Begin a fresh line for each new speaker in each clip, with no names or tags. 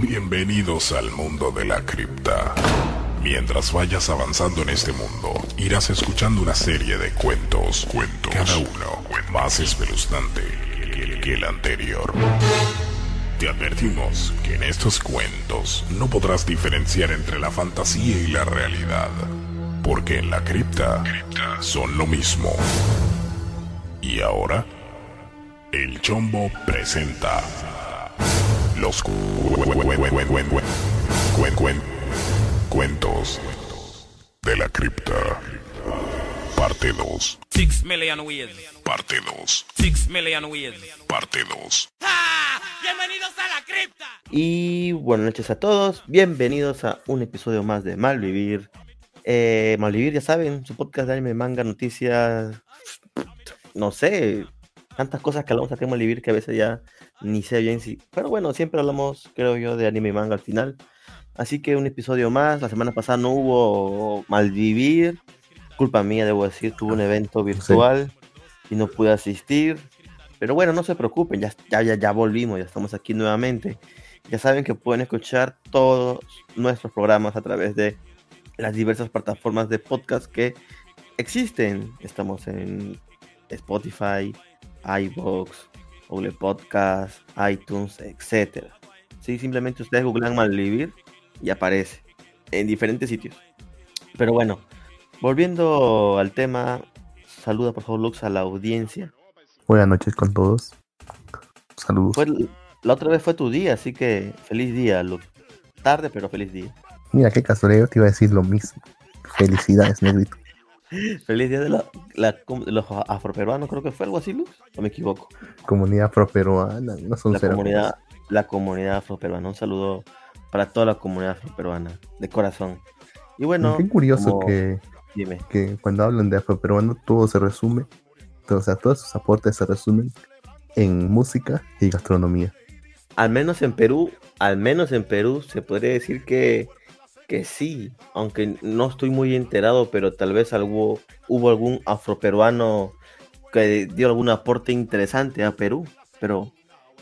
Bienvenidos al mundo de la cripta. Mientras vayas avanzando en este mundo, irás escuchando una serie de cuentos, cuentos, cada uno más espeluznante que el anterior. Te advertimos que en estos cuentos no podrás diferenciar entre la fantasía y la realidad, porque en la cripta son lo mismo. Y ahora, el Chombo presenta los cu- cu- cu- cu- cu- cu- cuen- cuen- cuentos de la cripta. Parte 2.
Six million ways.
Parte 2.
Six million ways.
Parte 2.
¡Ah! ¡Bienvenidos a la cripta!
Y buenas noches a todos, bienvenidos a un episodio más de Malvivir. Eh, Malvivir, ya saben, su podcast de anime, manga, noticias, no sé, tantas cosas que hablamos aquí en Malvivir que a veces ya ni sé bien si... Pero bueno, siempre hablamos, creo yo, de anime y manga al final. Así que un episodio más, la semana pasada no hubo Malvivir, culpa mía, debo decir, tuve un evento virtual y no pude asistir. Pero bueno, no se preocupen, ya, ya, ya, ya volvimos, ya estamos aquí nuevamente. Ya saben que pueden escuchar todos nuestros programas a través de las diversas plataformas de podcast que existen. Estamos en Spotify, iVoox, Google Podcast, iTunes, etc. Sí, simplemente ustedes googlean Malvivir y aparece en diferentes sitios. Pero bueno, volviendo al tema, saluda por favor Lux a la audiencia.
Buenas noches con todos. Saludos.
Fue, la otra vez fue tu día, así que feliz día, Lux. Tarde, pero feliz día.
Mira qué casualidad, te iba a decir lo mismo. Felicidades, negrito.
Feliz día de, la, los afroperuanos, creo que fue algo así, Lux. ¿O me equivoco?
Comunidad afroperuana, no son
La comunidad, la comunidad afroperuana. Un saludo para toda la comunidad afroperuana, de corazón. Y bueno,
Qué curioso
como-
que,
dime.
que cuando hablan de afroperuano todo se resume, o sea, todos sus aportes se resumen en música y gastronomía.
Al menos en Perú, al menos en Perú se podría decir que, que sí, aunque no estoy muy enterado, pero tal vez algo, hubo algún afroperuano que dio algún aporte interesante a Perú. Pero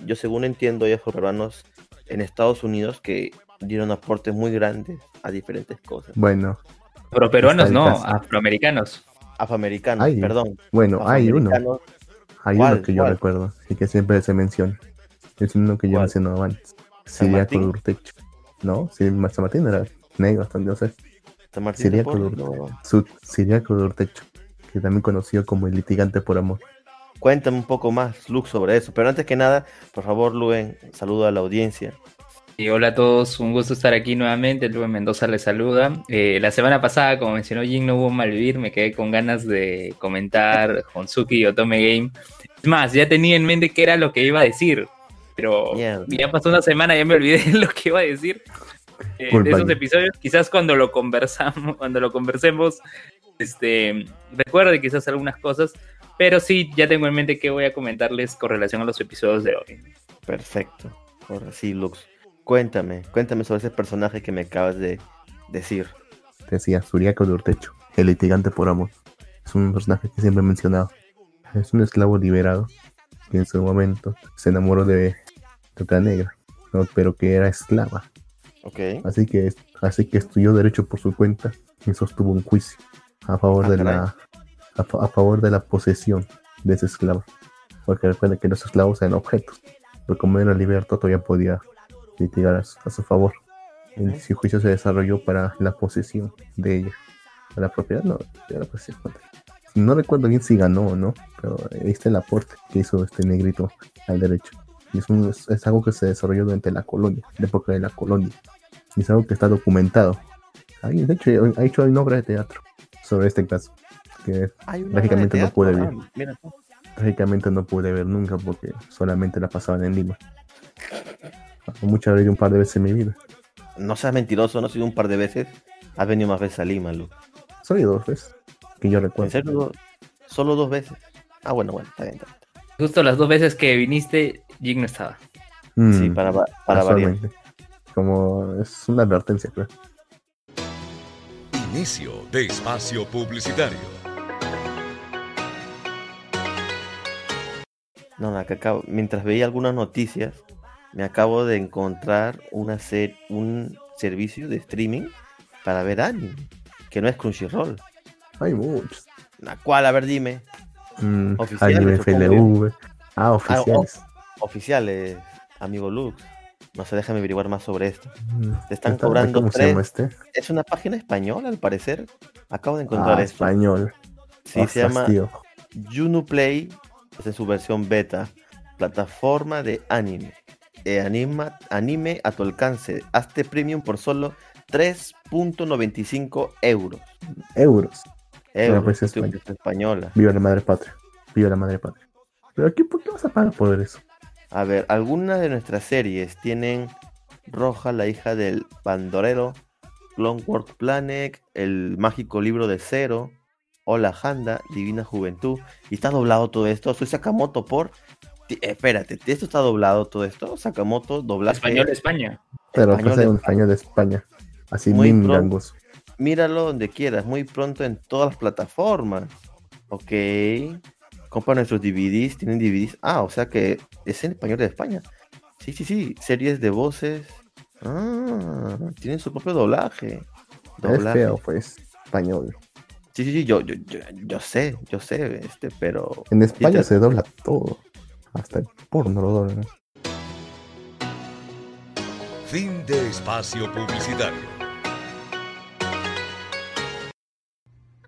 yo según entiendo hay afroperuanos en Estados Unidos que dieron aportes muy grandes a diferentes cosas.
Bueno,
Afroperuanos,
Está el
no, afroamericanos.
Afroamericanos, perdón.
bueno, hay uno, hay uno que yo
¿Cuál?
recuerdo y que siempre se menciona. Es uno que yo mencionaba antes. No, sí, San Martín era negro, hasta donde yo sé.
San Martín de
Siriaco
no.
Urtecho. Su- Siriaco de Urtecho, que también conocido como el litigante por amor.
Cuéntame un poco más, Lux, sobre eso. Pero antes que nada, por favor, Luen, saludo a la audiencia.
Y hola a todos, un gusto estar aquí nuevamente. Luis Mendoza les saluda. Eh, la semana pasada, como mencionó Jin, no hubo malvivir. Me quedé con ganas de comentar Honsuki y Otome Game. Es más, ya tenía en mente qué era lo que iba a decir. Pero
Mierda.
ya pasó una semana, ya me olvidé de lo que iba a decir. Eh, de esos episodios, quizás cuando lo conversamos, cuando lo conversemos, este, recuerde quizás algunas cosas. Pero sí, ya tengo en mente qué voy a comentarles con relación a los episodios de hoy.
Perfecto. Ahora sí, Lux. Cuéntame, cuéntame sobre ese personaje que me acabas de decir.
decía Suriaco de Urtecho, el litigante por amor. Es un personaje que siempre he mencionado. Es un esclavo liberado que en su momento se enamoró de, de otra negra, ¿no? pero que era esclava. Así que, así que estudió derecho por su cuenta y sostuvo un juicio a favor
Ah,
de
caray.
la a, fa- a favor de la posesión de ese esclavo. Porque recuerda que los esclavos eran objetos, pero como era liberto todavía podía litigar a su, a su favor.
Ujú.
Y su juicio se desarrolló para la posesión de ella. La propiedad, no, la posesión. No recuerdo bien si ganó o no, pero ahí está el aporte que hizo este negrito al derecho. Y es, un- es- es algo que se desarrolló durante la colonia, la época de la colonia. Y es algo que está documentado. Ahí, de hecho, ha hecho una obra de teatro sobre este caso. Que
Hay de
no pude ver.
ah,
lógicamente no pude ver nunca porque solamente la pasaban en Lima. Muchas veces un par de veces en mi vida.
No seas mentiroso, no ha sido un par de veces. Has venido más veces a Lima, Lux.
Soy dos veces que yo
¿En
recuerdo.
serio? Solo dos veces. Ah, bueno, bueno, está bien. está bien.
Justo las dos veces que viniste, Jig no estaba.
Mm,
Sí, para, para variar.
Como es una advertencia, creo.
Inicio de espacio publicitario.
No, no, que acabo, mientras veía algunas noticias, me acabo de encontrar una ser, un servicio de streaming para ver anime, que no es Crunchyroll.
Hay muchos.
¿La cual? A ver, dime.
Mm,
Oficiales,
anime
supongo.
FLV. Ah, oficiales.
Oficiales, amigo Lux. No sé, déjame averiguar más sobre esto.
Mm,
Te están cobrando
¿Cómo se
tres-
llama este?
Es una página española, al parecer. Acabo de encontrar
Ah,
esto.
español.
Sí, se llama
fastidio.
Junuplay, es en su versión beta, plataforma de anime. Eh, anima, anime a tu alcance. Hazte premium por solo 3.95 euros.
Euros.
Euros,
pues,
es española.
Viva la madre patria. Viva la madre patria. Pero aquí, ¿por qué vas a pagar por eso?
A ver, algunas de nuestras series tienen Roja, la hija del bandorero, Clockwork Planet, El mágico libro de Cero, Hola Handa, Divina Juventud. ¿Y está doblado todo esto? Soy Sakamoto por... Espérate, ¿esto está doblado todo esto? Sakamoto, doblaje...
Español España.
Pero
español de-
un español de España. Así gangoso.
Míralo donde quieras, muy pronto en todas las plataformas. Ok. Compra nuestros DVDs, tienen DVDs. Ah, o sea que es en español de España. Sí, sí, sí. Series de voces. Ah, tienen su propio doblaje.
Es
Doblaje.
feo, pues. Español.
Sí, sí, sí, yo, yo, yo, yo sé, yo sé, este, pero.
En España
te-
se dobla todo. Hasta el porno lo doblan.
Fin de espacio publicitario.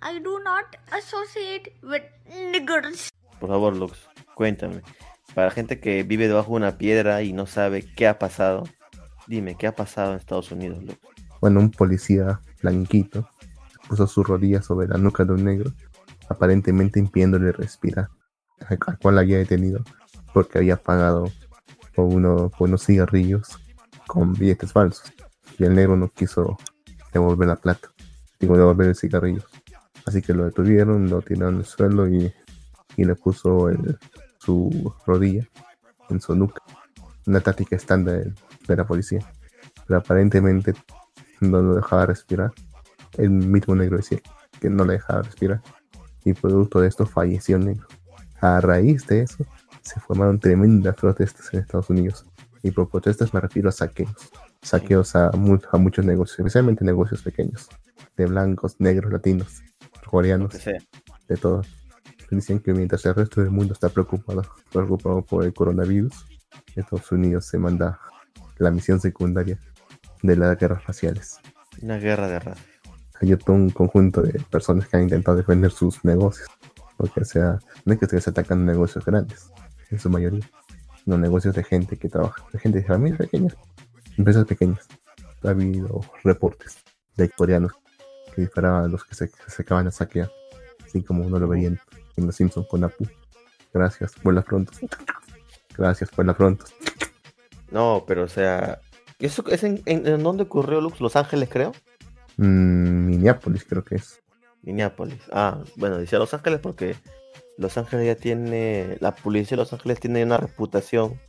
I do not associate with niggers.
Por favor, Lux, cuéntame. Para gente que vive debajo de una piedra y no sabe qué ha pasado, dime, ¿qué ha pasado en Estados Unidos, Lux?
Bueno, un policía blanquito puso su rodilla sobre la nuca de un negro, aparentemente impidiéndole respirar, al al cual había detenido porque había pagado por unos cigarrillos con billetes falsos. Y el negro no quiso devolver la plata, digo, devolver el cigarrillo. Así que lo detuvieron, lo tiraron al suelo y, y le puso el- su rodilla en su nuca. Una táctica estándar de- la policía. Pero aparentemente no lo dejaba respirar. El mismo negro decía que no le dejaba respirar. Y producto de esto falleció el negro. A raíz de eso, se formaron tremendas protestas en Estados Unidos. Y por protestas me refiero a saqueos. Saqueos a, mu- a muchos negocios, especialmente negocios pequeños. De blancos, negros, latinos, coreanos, de todo. Dicen que mientras el resto del mundo está preocupado, preocupado por el coronavirus, Estados Unidos se manda la misión secundaria de las guerras raciales.
Una guerra de raza.
Hay todo un conjunto de personas que han intentado defender sus negocios. Porque o sea, no es que se atacan negocios grandes, en su mayoría. No negocios de gente que trabaja, de gente de familias pequeñas, empresas pequeñas. Ha habido reportes de coreanos que disparaban a los que se, se acaban de saquear. Así como uno lo veía en, en Los Simpsons con Apu. Gracias, vuela pronto. Gracias, vuela pronto.
No, pero o sea. ¿Eso es en, en, en dónde ocurrió, Lux? Los Ángeles, creo.
Mm, Minneapolis creo que es.
Minneapolis. Ah, bueno, decía Los Ángeles porque Los Ángeles ya tiene, la policía de Los Ángeles tiene una reputación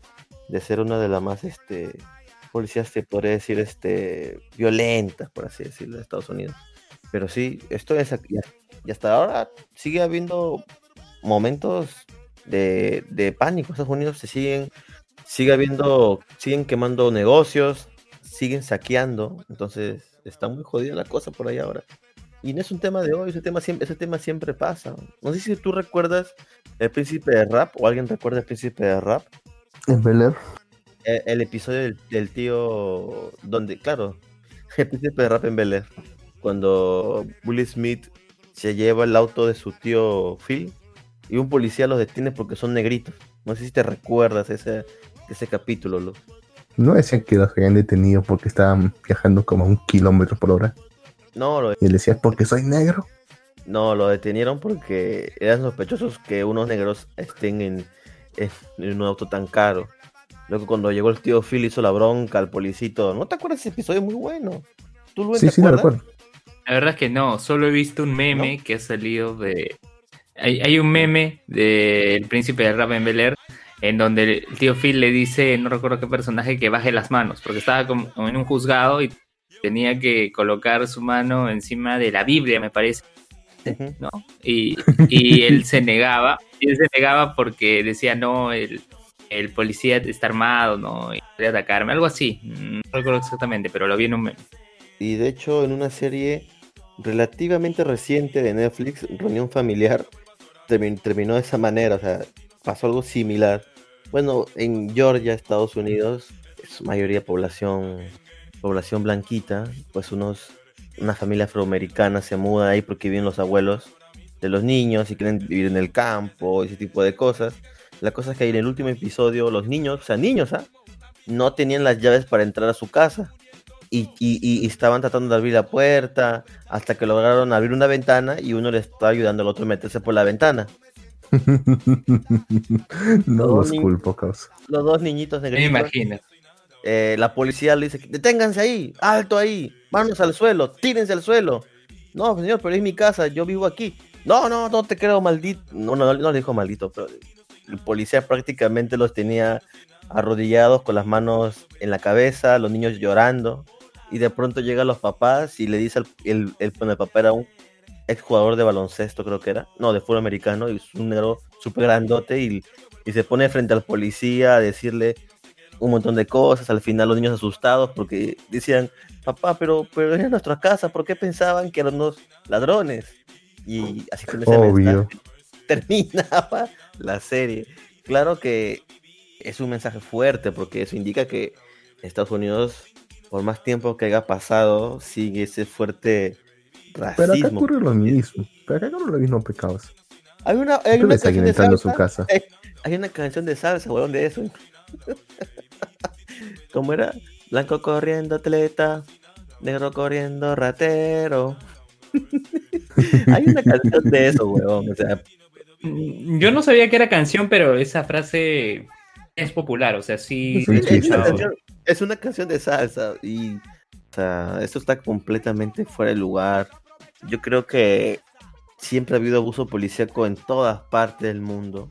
de ser una de las más, este, policías, se podría decir, este, violentas, por así decirlo, de Estados Unidos. Pero sí, esto es, aquí- y hasta ahora sigue habiendo momentos de, de pánico. Estados Unidos se siguen, sigue habiendo, siguen quemando negocios, siguen saqueando, entonces está muy jodida la cosa por ahí ahora. Y no es un tema de hoy, ese tema siempre, ese tema siempre pasa. No sé si tú recuerdas el príncipe de rap o alguien recuerda el príncipe de rap.
En Bel.
El, el episodio del, del tío donde, claro, el príncipe de rap en Bel Air, cuando Will Smith se lleva el auto de su tío Phil y un policía los detiene porque son negritos. No sé si te recuerdas ese, ese capítulo, Lu.
No decían que los habían detenido porque estaban viajando como a un kilómetro por hora.
No, lo,
Y él decía, porque soy negro.
no, lo detenieron porque eran sospechosos que unos negros estén en, en, en un auto tan caro. Luego cuando llegó el tío Phil hizo la bronca al policito. ¿No te acuerdas de ese episodio? Muy bueno. ¿Tú, Luen,
Sí,
te
sí, lo recuerdo.
La verdad es que no, solo he visto un meme que ha salido de... Hay, hay un meme del príncipe de rap en Bel Air en donde el tío Phil le dice, no recuerdo qué personaje, que baje las manos, porque estaba como en un juzgado y tenía que colocar su mano encima de la Biblia, me parece. ¿no? Y, y él se negaba y él se negaba porque decía, no, el, el policía está armado, no, y quiere atacarme, algo así. No recuerdo exactamente, pero lo vi en un meme.
Y de hecho, en una serie relativamente reciente de Netflix, Reunión Familiar, termi- terminó de esa manera, o sea, pasó algo similar. Bueno, en Georgia, Estados Unidos, es mayoría población, población blanquita, pues unos, una familia afroamericana se muda ahí porque viven los abuelos de los niños y quieren vivir en el campo, ese tipo de cosas. La cosa es que en el último episodio, los niños, o sea, niños, ¿ah? No tenían las llaves para entrar a su casa y, y- y- estaban tratando de abrir la puerta hasta que lograron abrir una ventana y uno le estaba ayudando al otro a meterse por la ventana.
no los
ni-
culpo, causa.
Los dos niñitos
Me
negritos.
imagino.
eh, la policía le dice, deténganse ahí, alto ahí, manos al suelo, tírense al suelo. No, señor, pero es mi casa, yo vivo aquí. No, no, no te creo maldito. No, no, no le dijo maldito, pero el policía prácticamente los tenía arrodillados con las manos en la cabeza, los niños llorando. Y de pronto llegan los papás y le dice al el, el, el papá era un exjugador de baloncesto, creo que era. No, de fútbol americano, y es un negro súper grandote y, y se pone frente al policía a decirle un montón de cosas. Al final los niños asustados porque decían, papá, pero, pero era nuestra casa, ¿por qué pensaban que eran unos ladrones? Y así con ese
Obvio.
mensaje terminaba la serie. Claro que es un mensaje fuerte porque eso indica que Estados Unidos, por más tiempo que haya pasado, sigue ese fuerte
Pero acá
racismo.
ocurre lo mismo. Pero acá ocurre lo mismo pecados.
Hay una, hay una canción de
su
salsa.
casa.
Hay, hay una canción de salsa, weón, de eso. ¿Cómo era? Blanco corriendo atleta, negro corriendo ratero. hay una canción de eso, weón. O sea,
Mm, Yo no sabía que era canción, pero esa frase es popular, o sea, sí.
Una canción, es una canción de salsa y o sea, esto está completamente fuera de lugar. Yo creo que siempre ha habido abuso policíaco en todas partes del mundo.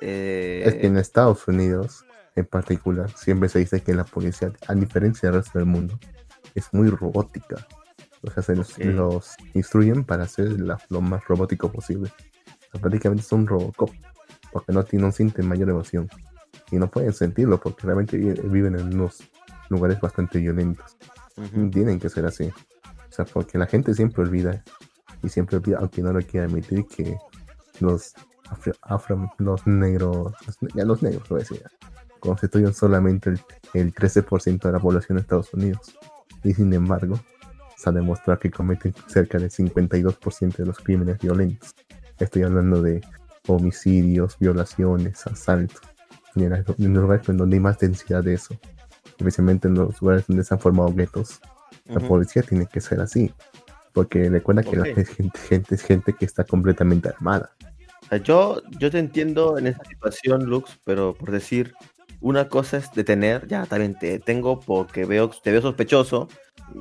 Eh,
Es que en Estados Unidos, en particular, siempre se dice que la policía, a diferencia del resto del mundo, es muy robótica. O sea, se los,
Ok.
los instruyen para ser la- lo más robótico posible. O sea, prácticamente son Robocop, porque no, tienen, no sienten mayor emoción. Y no pueden sentirlo porque realmente vi- viven en unos lugares bastante violentos. Tienen que ser así. O sea, porque la gente siempre olvida, y siempre olvida, aunque no lo quiera admitir, que los afro, afro- los negros, los, ya los negros, lo decía, constituyen solamente el, el 13% de la población de Estados Unidos. Y sin embargo, se ha demostrado que cometen cerca del 52% de los crímenes violentos. Estoy hablando de homicidios, violaciones, asaltos. En, lugares en donde hay más densidad de eso, especialmente en los lugares donde se han formado guetos, la
Ujú.
policía tiene que ser así. Porque recuerda que la gente, gente es gente que está completamente armada.
O sea, yo, yo te entiendo en esa situación, Lux, pero por decir, una cosa es detener, ya, también te detengo porque veo, te veo sospechoso,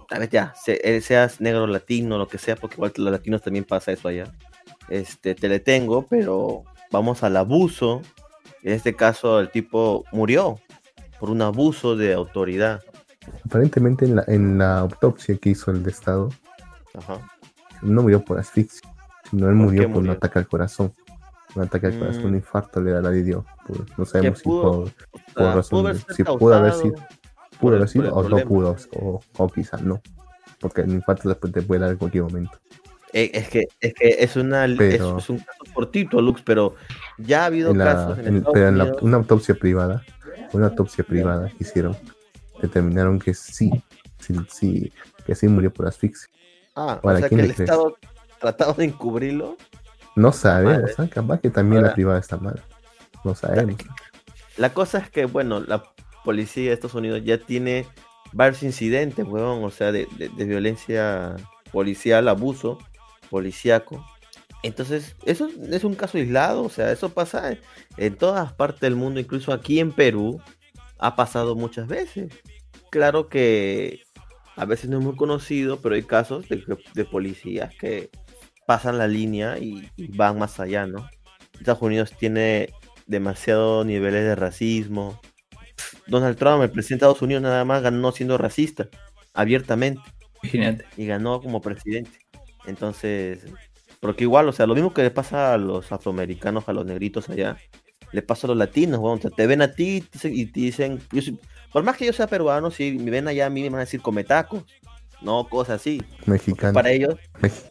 tal vez ya, se- eh, seas negro, latino, lo que sea, porque igual los latinos también pasa eso allá. Este, te detengo, pero vamos al abuso. En este caso, el tipo murió por un abuso de autoridad.
Aparentemente en la, en la autopsia que hizo el de Estado,
Ajá.
no murió por asfixia, sino él
¿Por
murió por un ataque al corazón. Un ataque al corazón,
Mm.
un infarto le, le dio. Por- no sabemos si
pudo-
por, por razón si pudo haber sido, pudo haber sido o no pudo, o, o quizá no. Porque el infarto después te puede dar en cualquier momento.
Eh, es que es que es una es-
Pero-
es, un caso cortito, Lux, pero ya ha habido
En la-
casos en
en-
Estados
pero en la- una autopsia privada, una autopsia privada que hicieron, determinaron que sí, sí, sí, que sí murió por asfixia.
Ah, o
¿Para
sea que el
crees?
Estado tratado de encubrirlo.
No sabemos,
Madre.
¿ah? capaz que también
Ahora-
la privada está mal. No sabemos.
La cosa es que, bueno, la policía de Estados Unidos ya tiene varios incidentes, huevón, o sea, de, de- de violencia policial, abuso policíaco. Entonces, eso es un caso aislado, o sea, eso pasa en todas partes del mundo, incluso aquí en Perú, ha pasado muchas veces. Claro que a veces no es muy conocido, pero hay casos de, de policías que pasan la línea y, y van más allá, ¿no? Estados Unidos tiene demasiados niveles de racismo. Pff, Donald Trump, el presidente de Estados Unidos, nada más ganó siendo racista, abiertamente,
Imagínate.
y ganó como presidente. Entonces, Porque igual, o sea, lo mismo que le pasa a los afroamericanos, a los negritos allá, le pasa a los latinos, weón. O sea, te ven a ti y te dicen- yo soy- por más que yo sea peruano, si me ven allá a mí me van a decir come tacos, no cosas así.
Mexicano.
Para ellos,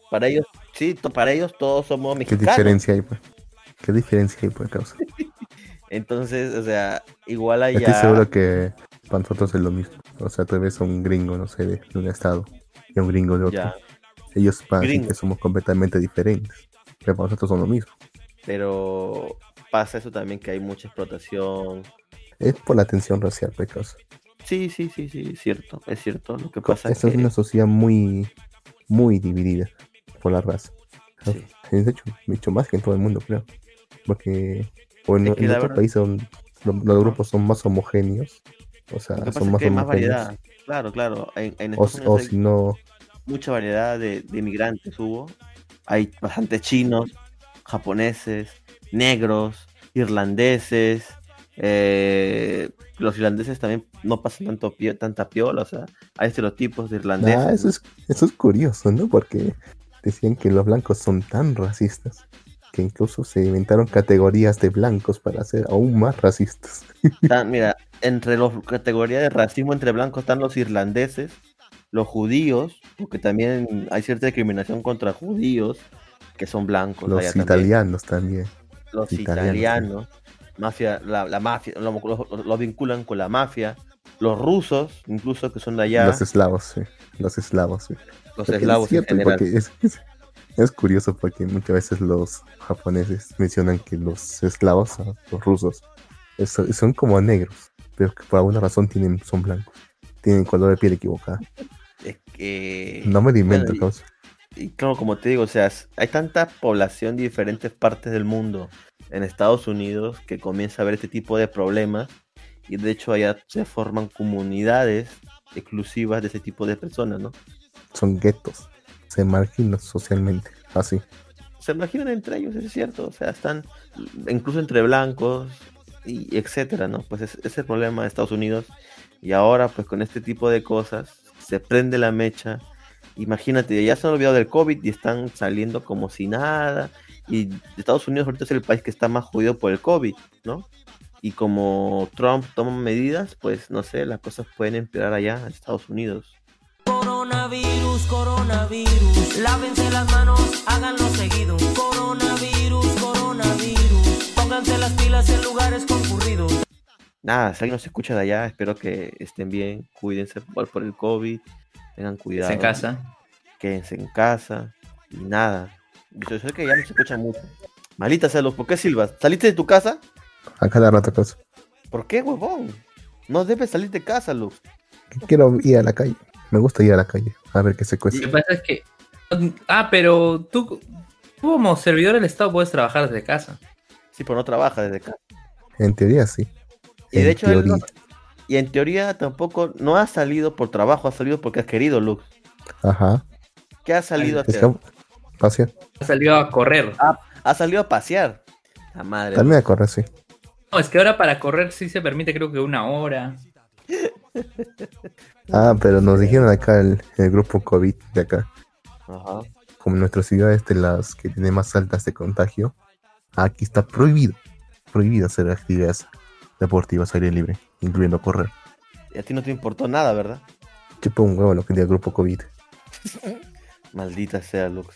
para ellos, sí, para ellos todos somos
¿Qué
mexicanos.
diferencia hay, pues? ¿Qué diferencia hay, por causa?
Entonces, o sea, igual
Estoy
allá.
seguro que para nosotros es lo mismo. O sea, ves a un gringo, no sé, de, un estado y un gringo de otro.
Ya,
Ellos
Gringo.
que somos completamente diferentes. Pero para nosotros son lo mismo.
pero pasa eso también que hay mucha explotación.
Es por la tensión racial, por causa.
Sí, sí, sí, sí, es cierto, es cierto. Lo que pasa es
Esta
que
es una sociedad muy, muy dividida por la raza.
sí.
De hecho, mucho más que en todo el mundo, creo. Porque bueno,
Es que
en otros
verdad-
países donde los, los grupos son más homogéneos. O sea, son más
hay más
homogéneos.
variedad. Claro, claro. En, en
O,
hay
si no,
mucha variedad de, de inmigrantes hubo. Hay bastantes chinos, japoneses, negros, irlandeses. eh, los irlandeses también no pasan tanto pio- tanta piola, o sea, hay estereotipos de irlandeses.
Ah, eso, es, eso es curioso, ¿no? Porque decían que los blancos son tan racistas que incluso se inventaron categorías de blancos para ser aún más racistas.
Mira, entre las categorías de racismo entre blancos están los irlandeses, los judíos, porque también hay cierta discriminación contra judíos que son blancos.
Los
también.
italianos también.
los
italianos,
italianos, mafia, la, la mafia, lo, lo- lo vinculan con la mafia, los rusos, incluso que son de allá,
Los eslavos, sí. Los eslavos, sí.
los
Porque es
eslavos en
porque es, es- es curioso porque muchas veces los japoneses mencionan que los eslavos, los rusos, son como negros, pero que por alguna razón tienen, son blancos. Tienen color de piel equivocada.
Es que,
No me invento,
bueno, y- y claro, como te digo, o sea, hay tanta población de diferentes partes del mundo en Estados Unidos que comienza a ver este tipo de problemas y de hecho allá se forman comunidades exclusivas de ese tipo de personas, ¿no?
Son guetos. Se marginan socialmente. Así.
se imaginan entre ellos, es cierto, o sea, están incluso entre blancos y etcétera, ¿no? Pues es, ese es el problema de Estados Unidos y ahora pues con este tipo de cosas se prende la mecha. Imagínate, ya se han olvidado del COVID y están saliendo como si nada y Estados Unidos ahorita es el país que está más jodido por el COVID, ¿no? Y como Trump toma medidas, pues no sé, las cosas pueden empeorar allá en Estados Unidos.
Coronavirus, coronavirus, lávense las manos, háganlo seguido. Coronavirus, coronavirus, pónganse las pilas en lugares concurridos.
Nada, si alguien nos escucha de allá, espero que estén bien, cuídense por, por el COVID, tengan cuidado.
en casa.
quédense en casa y nada. Yo sé que ya no se escucha mucho. Malita salud, ¿por qué silbas? ¿Saliste de tu casa?
A cada rato, causa.
¿Por qué, huevón? No debes salir de casa, Luz.
Quiero ir a la calle. Me gusta ir a la calle. A ver qué se
Lo
cuesta.
que pasa es que. Ah, pero tú, tú como servidor del Estado puedes trabajar desde casa.
Sí, pero no trabaja desde casa.
En teoría, sí.
Y de
En
hecho, él no-
teoría.
y en teoría tampoco, no ha salido por trabajo, ha salido porque has querido, Luz.
Ajá.
¿Qué ha salido a hacer?
pasear.
Ha salido a correr.
Ha salido a pasear. La madre.
También a correr, sí.
No, es que ahora para correr sí se permite, creo que una hora.
Ah, pero nos dijeron acá el, el grupo COVID de acá.
Ajá.
Como nuestra ciudad es de las que tiene más altas de contagio, aquí está prohibido. Prohibido hacer actividades deportivas aire libre, incluyendo correr.
Y a ti no te importó nada, ¿verdad?
Chupa un huevo lo que el grupo COVID.
Maldita sea, Lux.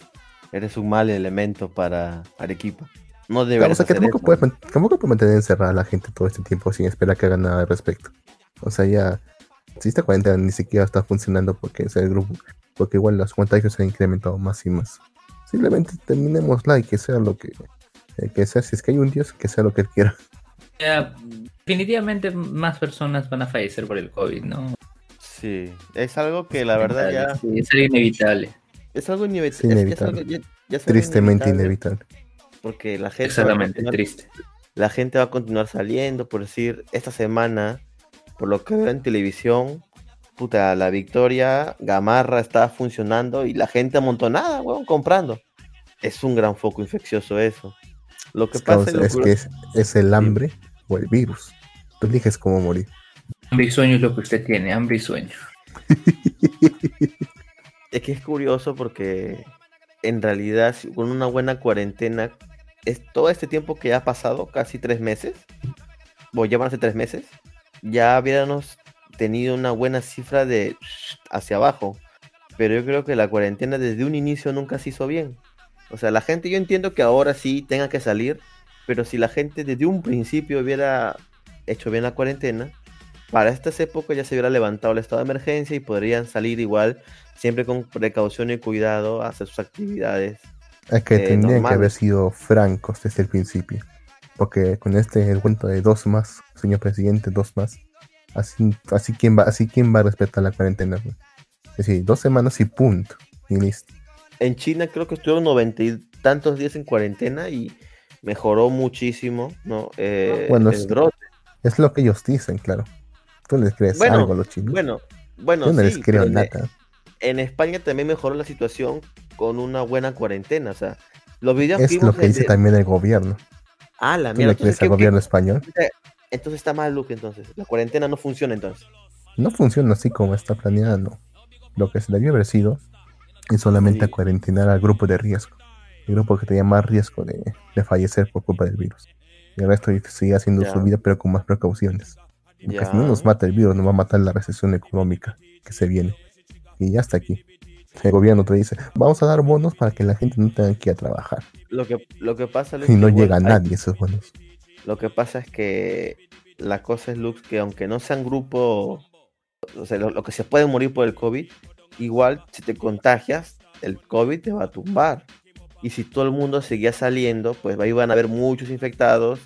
Eres un mal elemento para Arequipa. No
Claro,
deberías
o sea que
hacer
tampoco
eso.
puedes, man- tampoco puedes mantener encerrada a la gente todo este tiempo sin esperar que hagan nada al respecto. O sea, ya, si esta cuarentena ni siquiera está funcionando porque es el grupo, porque igual los contagios se han incrementado más y más. Simplemente terminémosla y que sea lo que, eh, que sea, si es que hay un Dios, que sea lo que él quiera.
Ya, definitivamente más personas van a fallecer por el COVID, ¿no?
Sí, es algo que la verdad ya
Sí, es algo inevitable.
es algo inevit- es- es
inevitable.
algo- ya- ya es algo
Tristemente
inevitable,
inevitable.
Porque la gente, va a
Exactamente,
continuar-
triste.
la gente va a continuar saliendo, por decir, esta semana, por lo que veo en televisión, puta, la Victoria Gamarra está funcionando y la gente amontonada, weón, comprando. Es un gran foco infeccioso eso. Lo que
Es,
pasa
causa-
lo
es
que-
que es, es el hambre o el virus. Tú eliges cómo morir.
Hambre y sueño es lo que usted tiene, hambre y sueño.
Es que es curioso porque en realidad con una buena cuarentena, es todo este tiempo que ya ha pasado, casi tres meses, o ya van a ser tres meses, ya hubiéramos tenido una buena cifra de hacia abajo. Pero yo creo que la cuarentena desde un inicio nunca se hizo bien. O sea, la gente, yo entiendo que ahora sí tenga que salir, pero si la gente desde un principio hubiera hecho bien la cuarentena, para estas épocas ya se hubiera levantado el estado de emergencia y podrían salir igual, siempre con precaución y cuidado, a hacer sus actividades.
Es que
Eh,
tendrían que haber sido francos desde el principio. Porque con este el cuento de dos más, señor presidente, dos más. Así, así quién va, así quién va a respetar la cuarentena. Es decir, dos semanas y punto. Y listo.
En China creo que estuvieron noventa y tantos días en cuarentena y mejoró muchísimo, ¿no? Eh,
Bueno,
el
es-
brote.
Es lo que ellos dicen, claro. Tú les crees
Bueno,
algo a los chinos.
Bueno, bueno,
Yo no les creo
en-
nada.
En España también mejoró la situación con una buena cuarentena, o sea, los videos
Es lo que dice
de-
también el gobierno.
Ah, la
¿Tú
mierda.
le crees
Entonces,
al
¿qué-
gobierno español?
entonces está mal, Luke, entonces. La cuarentena no funciona entonces.
No funciona así como está planeada, no. Lo que se debió haber sido es solamente
Sí.
cuarentenar al grupo de riesgo. El grupo que tenía más riesgo de, de fallecer por culpa del virus. Y el resto sigue haciendo su vida, pero con más precauciones. Porque si no nos mata el virus, nos va a matar la recesión económica que se viene. Y ya está aquí. El gobierno te dice, vamos a dar bonos para que la gente no tenga que ir a trabajar.
Lo que, lo que pasa,
Y no llega
hay-
nadie esos bonos.
Lo que pasa es que la cosa es, Lux, que aunque no sean grupo, o sea, lo, lo que se puede morir por el COVID, igual si te contagias, el COVID te va a tumbar. Y si todo el mundo seguía saliendo, pues ahí van a haber muchos infectados.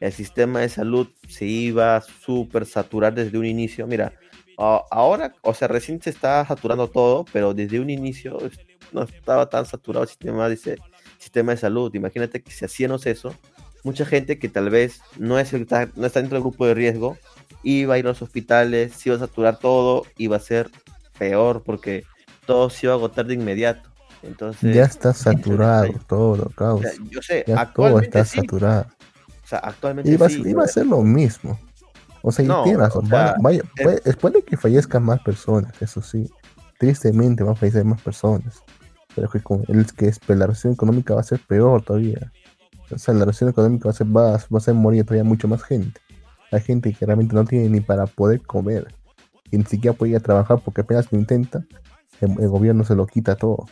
El sistema de salud se iba a súper saturar desde un inicio. Mira, ahora, o sea, recién se está saturando todo, pero desde un inicio no estaba tan saturado el sistema de, sistema de salud. Imagínate que si hacíamos eso, mucha gente que tal vez no, es no está dentro del grupo de riesgo iba a ir a los hospitales, se iba a saturar todo, iba a ser peor porque todo se iba a agotar de inmediato. Entonces,
Ya está saturado todo,
o
caos.
sea, yo sé,
Ya todo está
sí,
saturado.
o sea, actualmente
Iba,
sí,
iba a ser lo mismo. O sea, y
No,
tienes razón,
o sea,
vaya- vaya-
eh,
puede, puede que fallezcan más personas, eso sí. Tristemente van a fallecer más personas. Pero que con el que es, pues, la recesión económica va a ser peor todavía. O sea, la recesión económica va a ser, va, va a hacer morir todavía mucho más gente. Hay gente que realmente no tiene ni para poder comer. Y ni siquiera puede ir a trabajar porque apenas lo intenta, el, el gobierno se lo quita todo.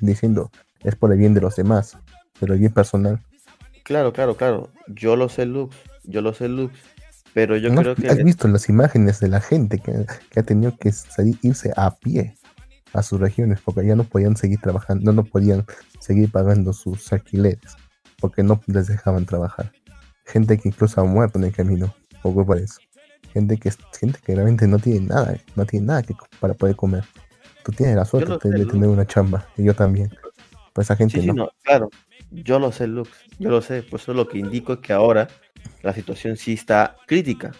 Diciendo, es por el bien de los demás, pero el bien personal.
Claro, claro, claro. Yo lo sé, Lux. Yo lo sé, Lux. Pero yo
¿No
creo que
¿Has visto las imágenes de la gente que, que ha tenido que salir, irse a pie a sus regiones porque ya no podían seguir trabajando, no, podían seguir pagando sus alquileres porque no les dejaban trabajar? Gente que incluso ha muerto en el camino por culpa de eso. Gente que, gente que realmente no tiene nada, no tiene nada que, para poder comer. Tú tienes la suerte de,
sé,
de tener una chamba y yo también. Pues esa gente
Sí, sí,
no.
no, claro. Yo lo sé, Lux. Yo lo sé. Por eso lo que indico es que ahora la situación sí está crítica.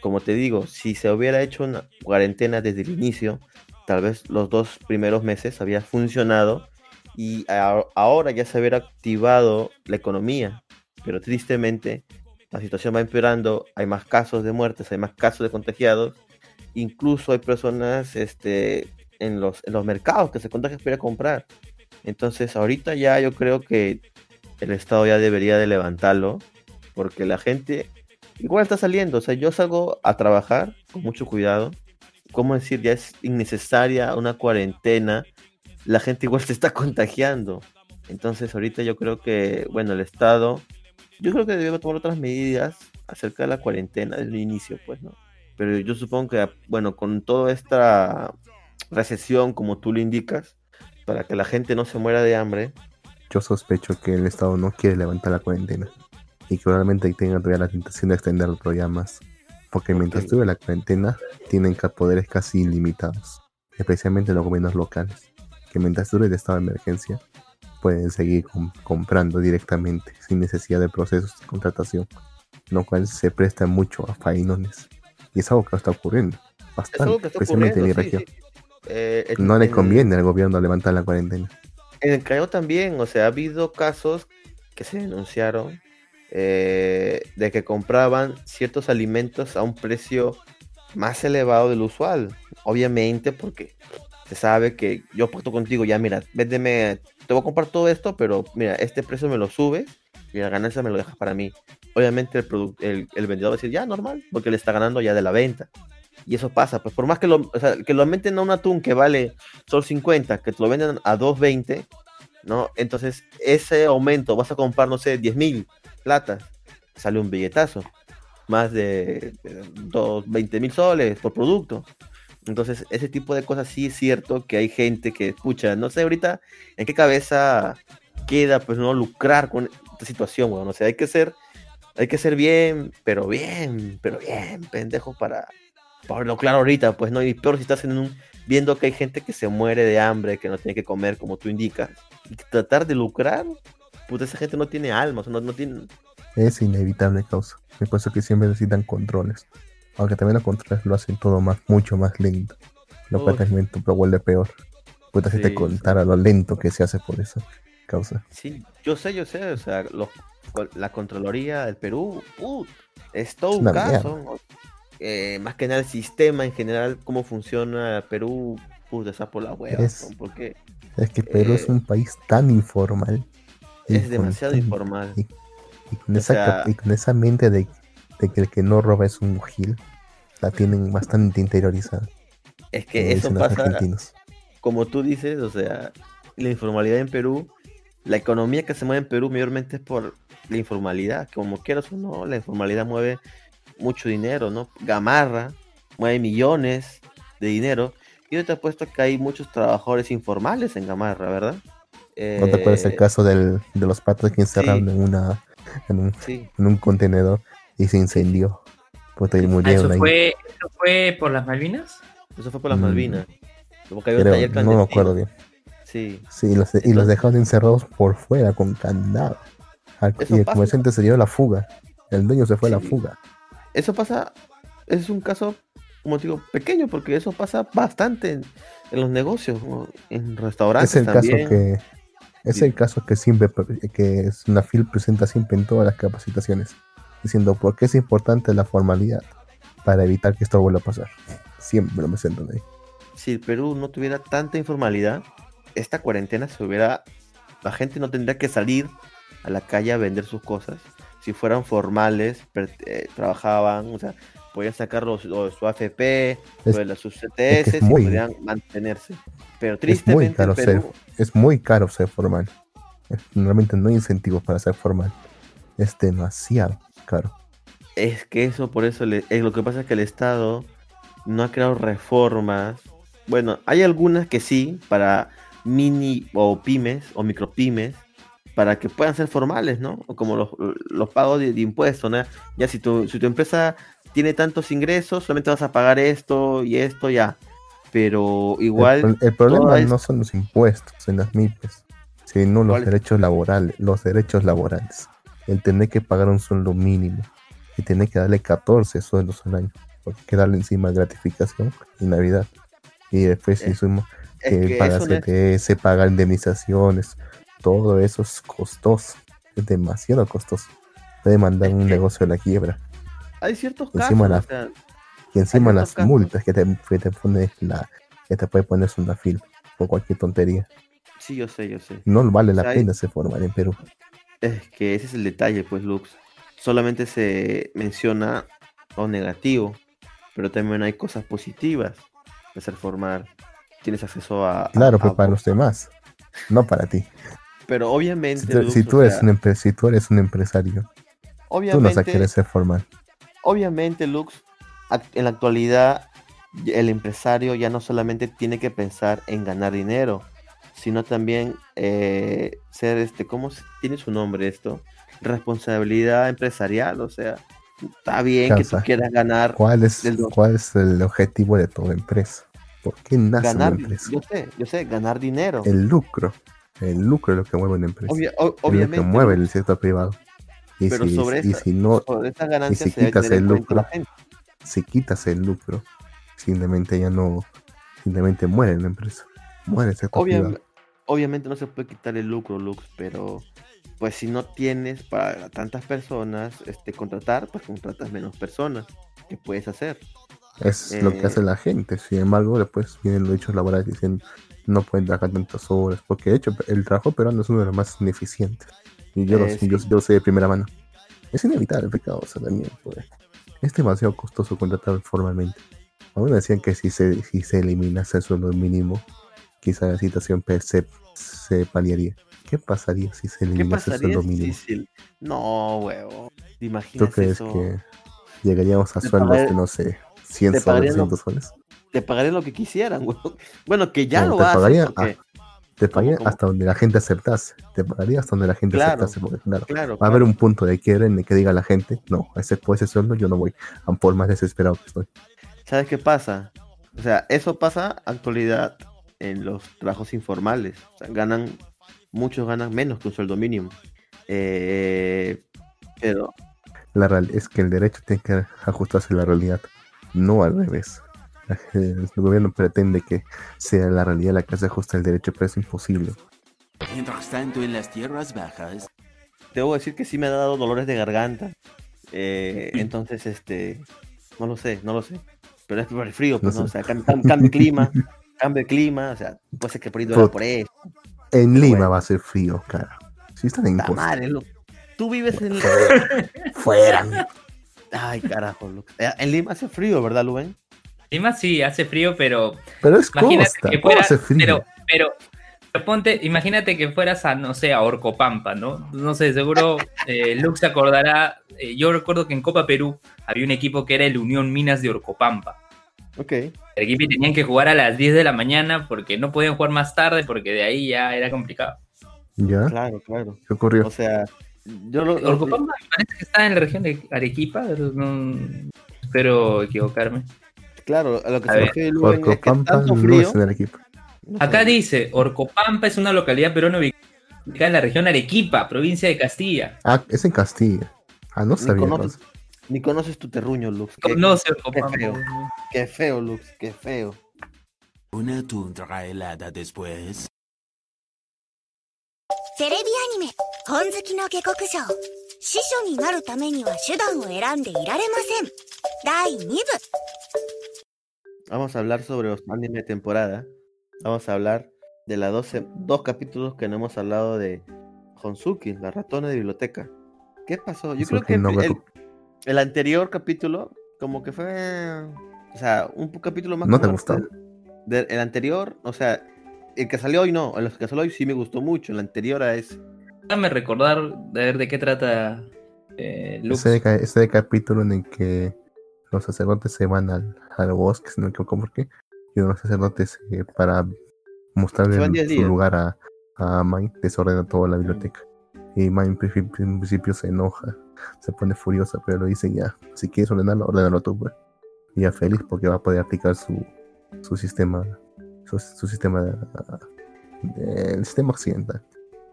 Como te digo, si se hubiera hecho una cuarentena desde el inicio, tal vez los dos primeros meses había funcionado y a- ahora ya se hubiera activado la economía. Pero tristemente la situación va empeorando, hay más casos de muertes, hay más casos de contagiados, incluso hay personas este, en, los, en los mercados que se contagian para ir a comprar. Entonces ahorita ya yo creo que el Estado ya debería de levantarlo, porque la gente igual está saliendo, o sea, yo salgo a trabajar con mucho cuidado, ¿cómo decir? Ya es innecesaria una cuarentena, la gente igual se está contagiando. Entonces ahorita yo creo que, bueno, el Estado, yo creo que debe tomar otras medidas acerca de la cuarentena desde el inicio, pues, ¿no? Pero yo supongo que, bueno, con toda esta recesión, como tú lo indicas, para que la gente no se muera de hambre,
Yo sospecho que el Estado no quiere levantar la cuarentena y que probablemente tenga todavía la tentación de extenderlo todavía más. Porque mientras dure la cuarentena, tienen poderes casi ilimitados, especialmente los gobiernos locales, que mientras dure el estado de emergencia, pueden seguir com- comprando directamente, sin necesidad de procesos de contratación, lo cual se presta mucho a fainones. Y es algo que está ocurriendo
es
bastante,
algo que está
especialmente en mi
ocurriendo. sí,
región.
sí. Eh, en-
No le
en-
conviene al gobierno levantar la cuarentena.
En el Callao también, o sea, ha habido casos que se denunciaron eh, de que compraban ciertos alimentos a un precio más elevado del usual. Obviamente porque se sabe que yo pacto contigo, ya mira, véndeme, te voy a comprar todo esto, pero mira, este precio me lo subes y la ganancia me lo dejas para mí. Obviamente el, el, el vendedor va a decir, ya, normal, porque le está ganando ya de la venta. Y eso pasa, pues por más que lo, o sea, que lo aumenten a un atún que vale solo 50, que te lo venden a 2.20, ¿no? Entonces ese aumento, vas a comprar, no sé, 10 mil platas, sale un billetazo, más de, de dos, 20 mil soles por producto. Entonces, ese tipo de cosas sí es cierto que hay gente que escucha, no sé ahorita en qué cabeza queda, pues no lucrar con esta situación, weón. O sea, hay que ser, hay que ser bien, pero bien, pero bien, pendejo para, para lo claro ahorita, pues no, y peor si estás en un, viendo que hay gente que se muere de hambre, que no tiene que comer, como tú indicas, y tratar de lucrar, puta, esa gente no tiene alma, o sea, no, no tiene,
Es inevitable causa. Me parece que siempre necesitan controles. Aunque también los controles lo hacen todo más, mucho más lento. Lo cual también pero vuelve peor. Puta, si
Sí,
te
sí.
contara lo lento que se hace por esa causa.
Sí, yo sé, yo sé, o sea, los- la Contraloría del Perú, uh, es todo
Es
un caso. ¿no? Eh, más que nada el sistema en general, cómo funciona Perú, puta, está por la hueva,
Es-
¿no? porque
Es que Perú es
Eh,
un país tan informal.
es demasiado informal.
Y, y con esa,
sea-
y con esa mente de, de que el que no roba es un gil, la tienen bastante interiorizada.
Es que eso pasa,
argentinos.
como tú dices, o sea, la informalidad en Perú, la economía que se mueve en Perú mayormente es por la informalidad, como quieras o no, la informalidad mueve mucho dinero, ¿no? Gamarra mueve millones de dinero, y yo te apuesto que hay muchos trabajadores informales en Gamarra, ¿verdad?
¿No te acuerdas el
Eh,
caso del, de los patos que encerraron en, una, en, un,
Sí,
en un contenedor y se incendió? Puta, y
Ah,
murieron
¿eso,
ahí.
fue, ¿Eso fue por las Malvinas?
eso fue por las
Mm,
Malvinas. Como que había un
Creo,
taller
no me acuerdo bien.
Sí,
Sí, y los, y los
Entonces-
dejaron encerrados por fuera con candado. Al-
Eso
y el
pasa.
comerciante se dio a la fuga. El dueño se fue a la fuga.
Eso pasa, es un caso, como te digo, pequeño, porque eso pasa bastante en, en los negocios, ¿no? en restaurantes
Es el
también.
caso que es
Sí.
el caso que siempre pre- que Snafil presenta siempre en todas las capacitaciones, diciendo por qué es importante la formalidad para evitar que esto vuelva a pasar. Siempre lo presentan ahí.
Si el Perú no tuviera tanta informalidad, esta cuarentena se hubiera, la gente no tendría que salir a la calle a vender sus cosas. Si fueran formales, eh, trabajaban, o sea, podían sacar los, los- su AFP,
Es-
lo de las- sus CTS,
es
y
muy-
podrían mantenerse. Pero
Es muy
tristemente
caro
Perú,
ser, es muy caro ser formal. Realmente no hay incentivos para ser formal. Es demasiado caro.
Es que eso, por eso, le- es lo que pasa es que el Estado no ha creado reformas. Bueno, hay algunas que sí, para mini o pymes o micropymes, para que puedan ser formales, ¿no? O como los, los pagos de, de impuestos, ¿no? Ya si tu, si tu empresa tiene tantos ingresos, solamente vas a pagar esto y esto ya. Pero igual,
el problema
es-
no son los impuestos en las MIPES, sino los derechos laborales, los derechos laborales. El tener que pagar un sueldo mínimo y tener que darle 14 sueldos al año, porque hay que darle encima gratificación y Navidad. Y después si sumamos
es
que
que
paga
eso no es-
CTS, paga indemnizaciones, todo eso es costoso, es demasiado costoso. Puede mandar un negocio a la quiebra.
hay ciertos
encima
casos,
la-
o sea,
Y encima las
casos.
multas que te, que te pone la, que te puede poner una fil por cualquier tontería.
sí, yo sé, yo sé.
No vale la
O sea, hay-
pena ser formal en Perú.
Es que ese es el detalle, pues, Lux. Solamente se menciona lo negativo, pero también hay cosas positivas de ser formal. Tienes acceso a.
Claro,
a
pero para
bo-
los demás, no para ti.
Pero obviamente.
Si tú,
Lux,
si
o
tú eres
sea,
un empre- si tú eres un empresario, tú no
obviamente,
a querer ser formal.
obviamente, Lux, en la actualidad, el empresario ya no solamente tiene que pensar en ganar dinero, sino también eh, ser este, ¿cómo tiene su nombre esto? Responsabilidad empresarial, o sea, está bien que tú quieras ganar
¿Cuál es,
dos.
¿Cuál es el objetivo de toda empresa? ¿Por qué nace
ganar,
una empresa?
yo sé, yo sé, ganar dinero.
El lucro. El lucro es lo que mueve una empresa.
Obvia- o-
es lo que
obviamente,
mueve el sector privado. Y,
Pero
si,
sobre
y
esa-
si no,
sobre
si quitas el lucro, si quitas el lucro, simplemente ya no, simplemente muere la empresa. Muere el sector
Obvia-
privado.
obviamente no se puede quitar el lucro, Lux, pero pues si no tienes para tantas personas este contratar, pues contratas menos personas. ¿Qué puedes hacer?
Es lo
Eh,
que hace la gente. Sin embargo, después vienen los hechos laborales diciendo no pueden trabajar tantas horas. Porque de hecho, el trabajo peruano es uno de los más ineficientes. Y yo, lo,
Eh,
yo,
sí.
yo lo sé de primera mano. Es inevitable, pecado, o sea, también. pues. Es demasiado costoso contratar formalmente. Aún decían que si se, si se eliminase el sueldo mínimo, quizá la situación pe- se, se paliaría. ¿Qué pasaría si se
¿Qué
eliminase el sueldo mínimo?
si- No, huevo. ¿Te
¿Tú
imaginas
crees
eso?
que llegaríamos a sueldos de, no sé, 100
te
soles,
pagarían lo-
200 soles?
Te pagarían lo que quisieran, huevón. Bueno, que ya
No,
lo
te
hacen. porque-
Te pagaría
cómo?
hasta donde la gente aceptase. Te pagaría hasta donde la gente
Claro.
aceptase. Porque, claro,
Claro,
va a haber un punto de quiebre en el que diga la gente, no, ese, por ese sueldo yo no voy, por más desesperado que estoy.
¿Sabes qué pasa? O sea, eso pasa actualidad en los trabajos informales. O sea, ganan, muchos ganan menos que un sueldo mínimo. Eh, pero,
La real es que el derecho tiene que ajustarse a la realidad, no al revés. El gobierno pretende que sea la realidad la que se ajuste al derecho, pero es imposible.
Mientras tanto, en las tierras bajas,
debo decir que sí me ha dado dolores de garganta. Eh, entonces, este, no lo sé, no lo sé. Pero es por el frío, pues,
No
¿no? O sea, cam- cam- cambio de clima, cambio de clima, o sea, puede ser que por ahí duela
Put-
por eso.
En Lima
bueno.
va a ser frío, cara. Si están en
madre. Tú vives en...
Fuera.
Ay, carajo. Eh, En Lima hace frío, ¿verdad, Luen?
Lima sí hace frío, pero
Pero es
imagínate
costa,
que
¿cómo
fuera,
hace frío?
pero, pero, pero ponte, imagínate que fueras a, no sé, a Orcopampa, ¿no? No sé, seguro eh, Lux se acordará, eh, yo recuerdo que en Copa Perú había un equipo que era el Unión Minas de Orcopampa.
Ok.
El equipo tenían que jugar a las 10 de la mañana porque no podían jugar más tarde porque de ahí ya era complicado.
¿Ya?
Claro, claro.
¿Qué ocurrió?
O sea, yo lo... lo-
Orcopampa me parece que está en la región de Arequipa, pero no- espero equivocarme.
claro, a lo que
A
se
ver,
refiere Luen es que
Orcopampa
tanto
no
frío...
es en el equipo.
no sé.
Acá dice, Orcopampa es una localidad peruana ubicada en la región Arequipa, provincia de Castilla.
Ah, es en Castilla. Ah, no
Ni
sabía.
conoces,
entonces.
ni conoces tu terruño, Lux. Qué,
Conoce
qué
Orcopampa.
feo. qué feo, Lux, qué feo.
una tundra helada después.
テレビアニメ「本好きの下克上」司書になるためには手段を選んでいられません第2部
Vamos a hablar sobre los anime de temporada. Vamos a hablar de las 12, dos capítulos que no hemos hablado de Honsuki, la ratona de biblioteca. ¿Qué pasó? Yo creo que el,
no
el- el anterior capítulo, como que fue. O sea, un capítulo más.
¿No te gustó?
del- el anterior, o sea, el que salió hoy no. El que salió hoy sí me gustó mucho. El anterior a ese.
Déjame recordar de ver de qué trata eh, Lux.
Ese, ese capítulo en el que los sacerdotes se van al, al bosque, si no me equivoco por qué, y unos sacerdotes eh, para mostrarle su lugar a, a Mai, desordena toda la biblioteca. Y Mai en, princi- en principio se enoja, se pone furiosa, pero le dice ya, si quieres ordenarlo, ordenalo tú, pues. Y ya feliz porque va a poder aplicar su, su sistema, su, su sistema, de- el sistema occidental.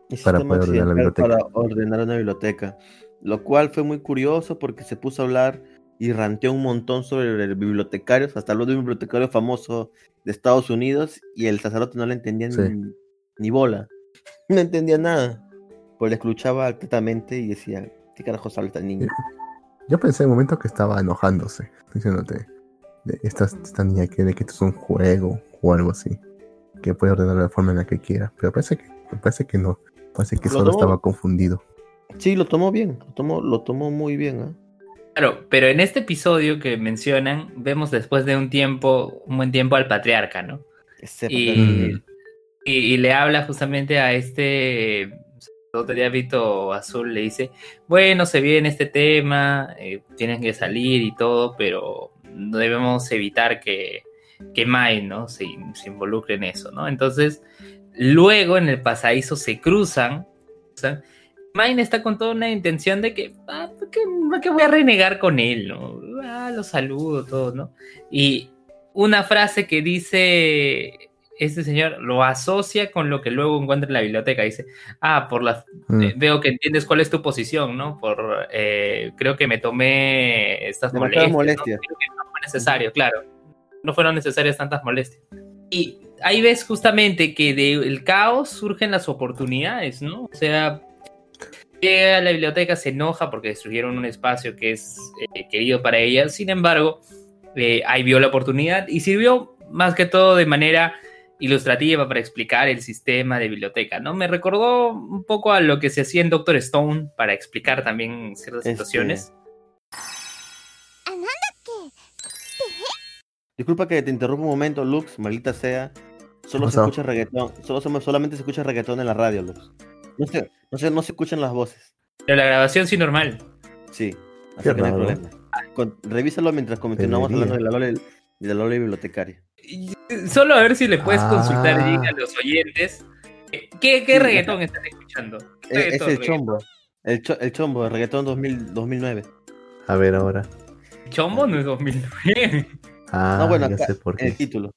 el
Para
sistema
poder ordenar la biblioteca.
Para ordenar una biblioteca. Lo cual fue muy curioso porque se puso a hablar y ranteó un montón sobre el bibliotecarios, hasta habló de un bibliotecario famoso de Estados Unidos y el sacerdote no le entendía
Sí.
ni, ni bola. No entendía nada. Pues le escuchaba atentamente y decía, ¿qué carajos habla este niño?
Yo pensé en un momento que estaba enojándose, diciéndote, esta, esta niña quiere que esto es un juego o algo así, que puede ordenar de la forma en la que quiera, pero parece que, parece que no, parece que
Lo
solo
tomó-
estaba confundido.
Sí, lo tomó bien, lo tomó, lo tomó muy bien. ¿ah?
Claro, pero en este episodio que mencionan, vemos después de un tiempo, un buen tiempo al patriarca, ¿no?
Ese
Y,
Mm.
y, y le habla justamente a este sacerdote de hábito azul, le dice, bueno, se viene este tema, eh, tienen que salir y todo, pero debemos evitar que, que Mai, ¿no? Se, se involucre en eso, ¿no? Entonces, luego en el pasadizo se cruzan, cruzan, Mine está con toda una intención de que, ah, ¿por qué, por qué voy a renegar con él, no? Ah, lo saludo, todo, ¿no? Y una frase que dice este señor lo asocia con lo que luego encuentra en la biblioteca. Dice, ah, por la,
Mm.
eh, veo que entiendes cuál es tu posición, ¿no? Por, eh, creo que me tomé estas
Demasiadas
molestias. ¿no?
molestias.
Creo que no fue necesario, claro. No fueron necesarias tantas molestias. Y ahí ves justamente que del caos surgen las oportunidades, ¿no? O sea, llega a la biblioteca, se enoja porque destruyeron un espacio que es eh, querido para ella. Sin embargo, eh, ahí vio la oportunidad y sirvió más que todo de manera ilustrativa para explicar el sistema de biblioteca, ¿no? Me recordó un poco a lo que se hacía en Doctor Stone para explicar también ciertas
Este,
situaciones.
Disculpa que te interrumpa un momento, Lux, maldita sea. Solo
¿Qué
se escucha reggaetón, solo solamente se escucha reggaetón en la radio, Lux. No sé, no sé, no se escuchan las voces.
Pero la grabación sí normal.
Sí, así
Qué
que no hay
raro.
problema. Con- revísalo mientras continuamos
Debería.
hablando de la Lole, de la Lole bibliotecaria.
Y, eh, Solo a ver si le puedes
Ah.
consultar a los oyentes. eh, ¿Qué, qué
Sí,
reggaetón están escuchando? ¿Qué
Eh, es
reggaetón,
el
reggaetón?
chombo. El, cho- el chombo, el reggaetón 2000, 2009.
A ver ahora.
Chombo no es 2009.
Ah,
no, bueno,
ya
acá,
sé por
en el
qué.
título.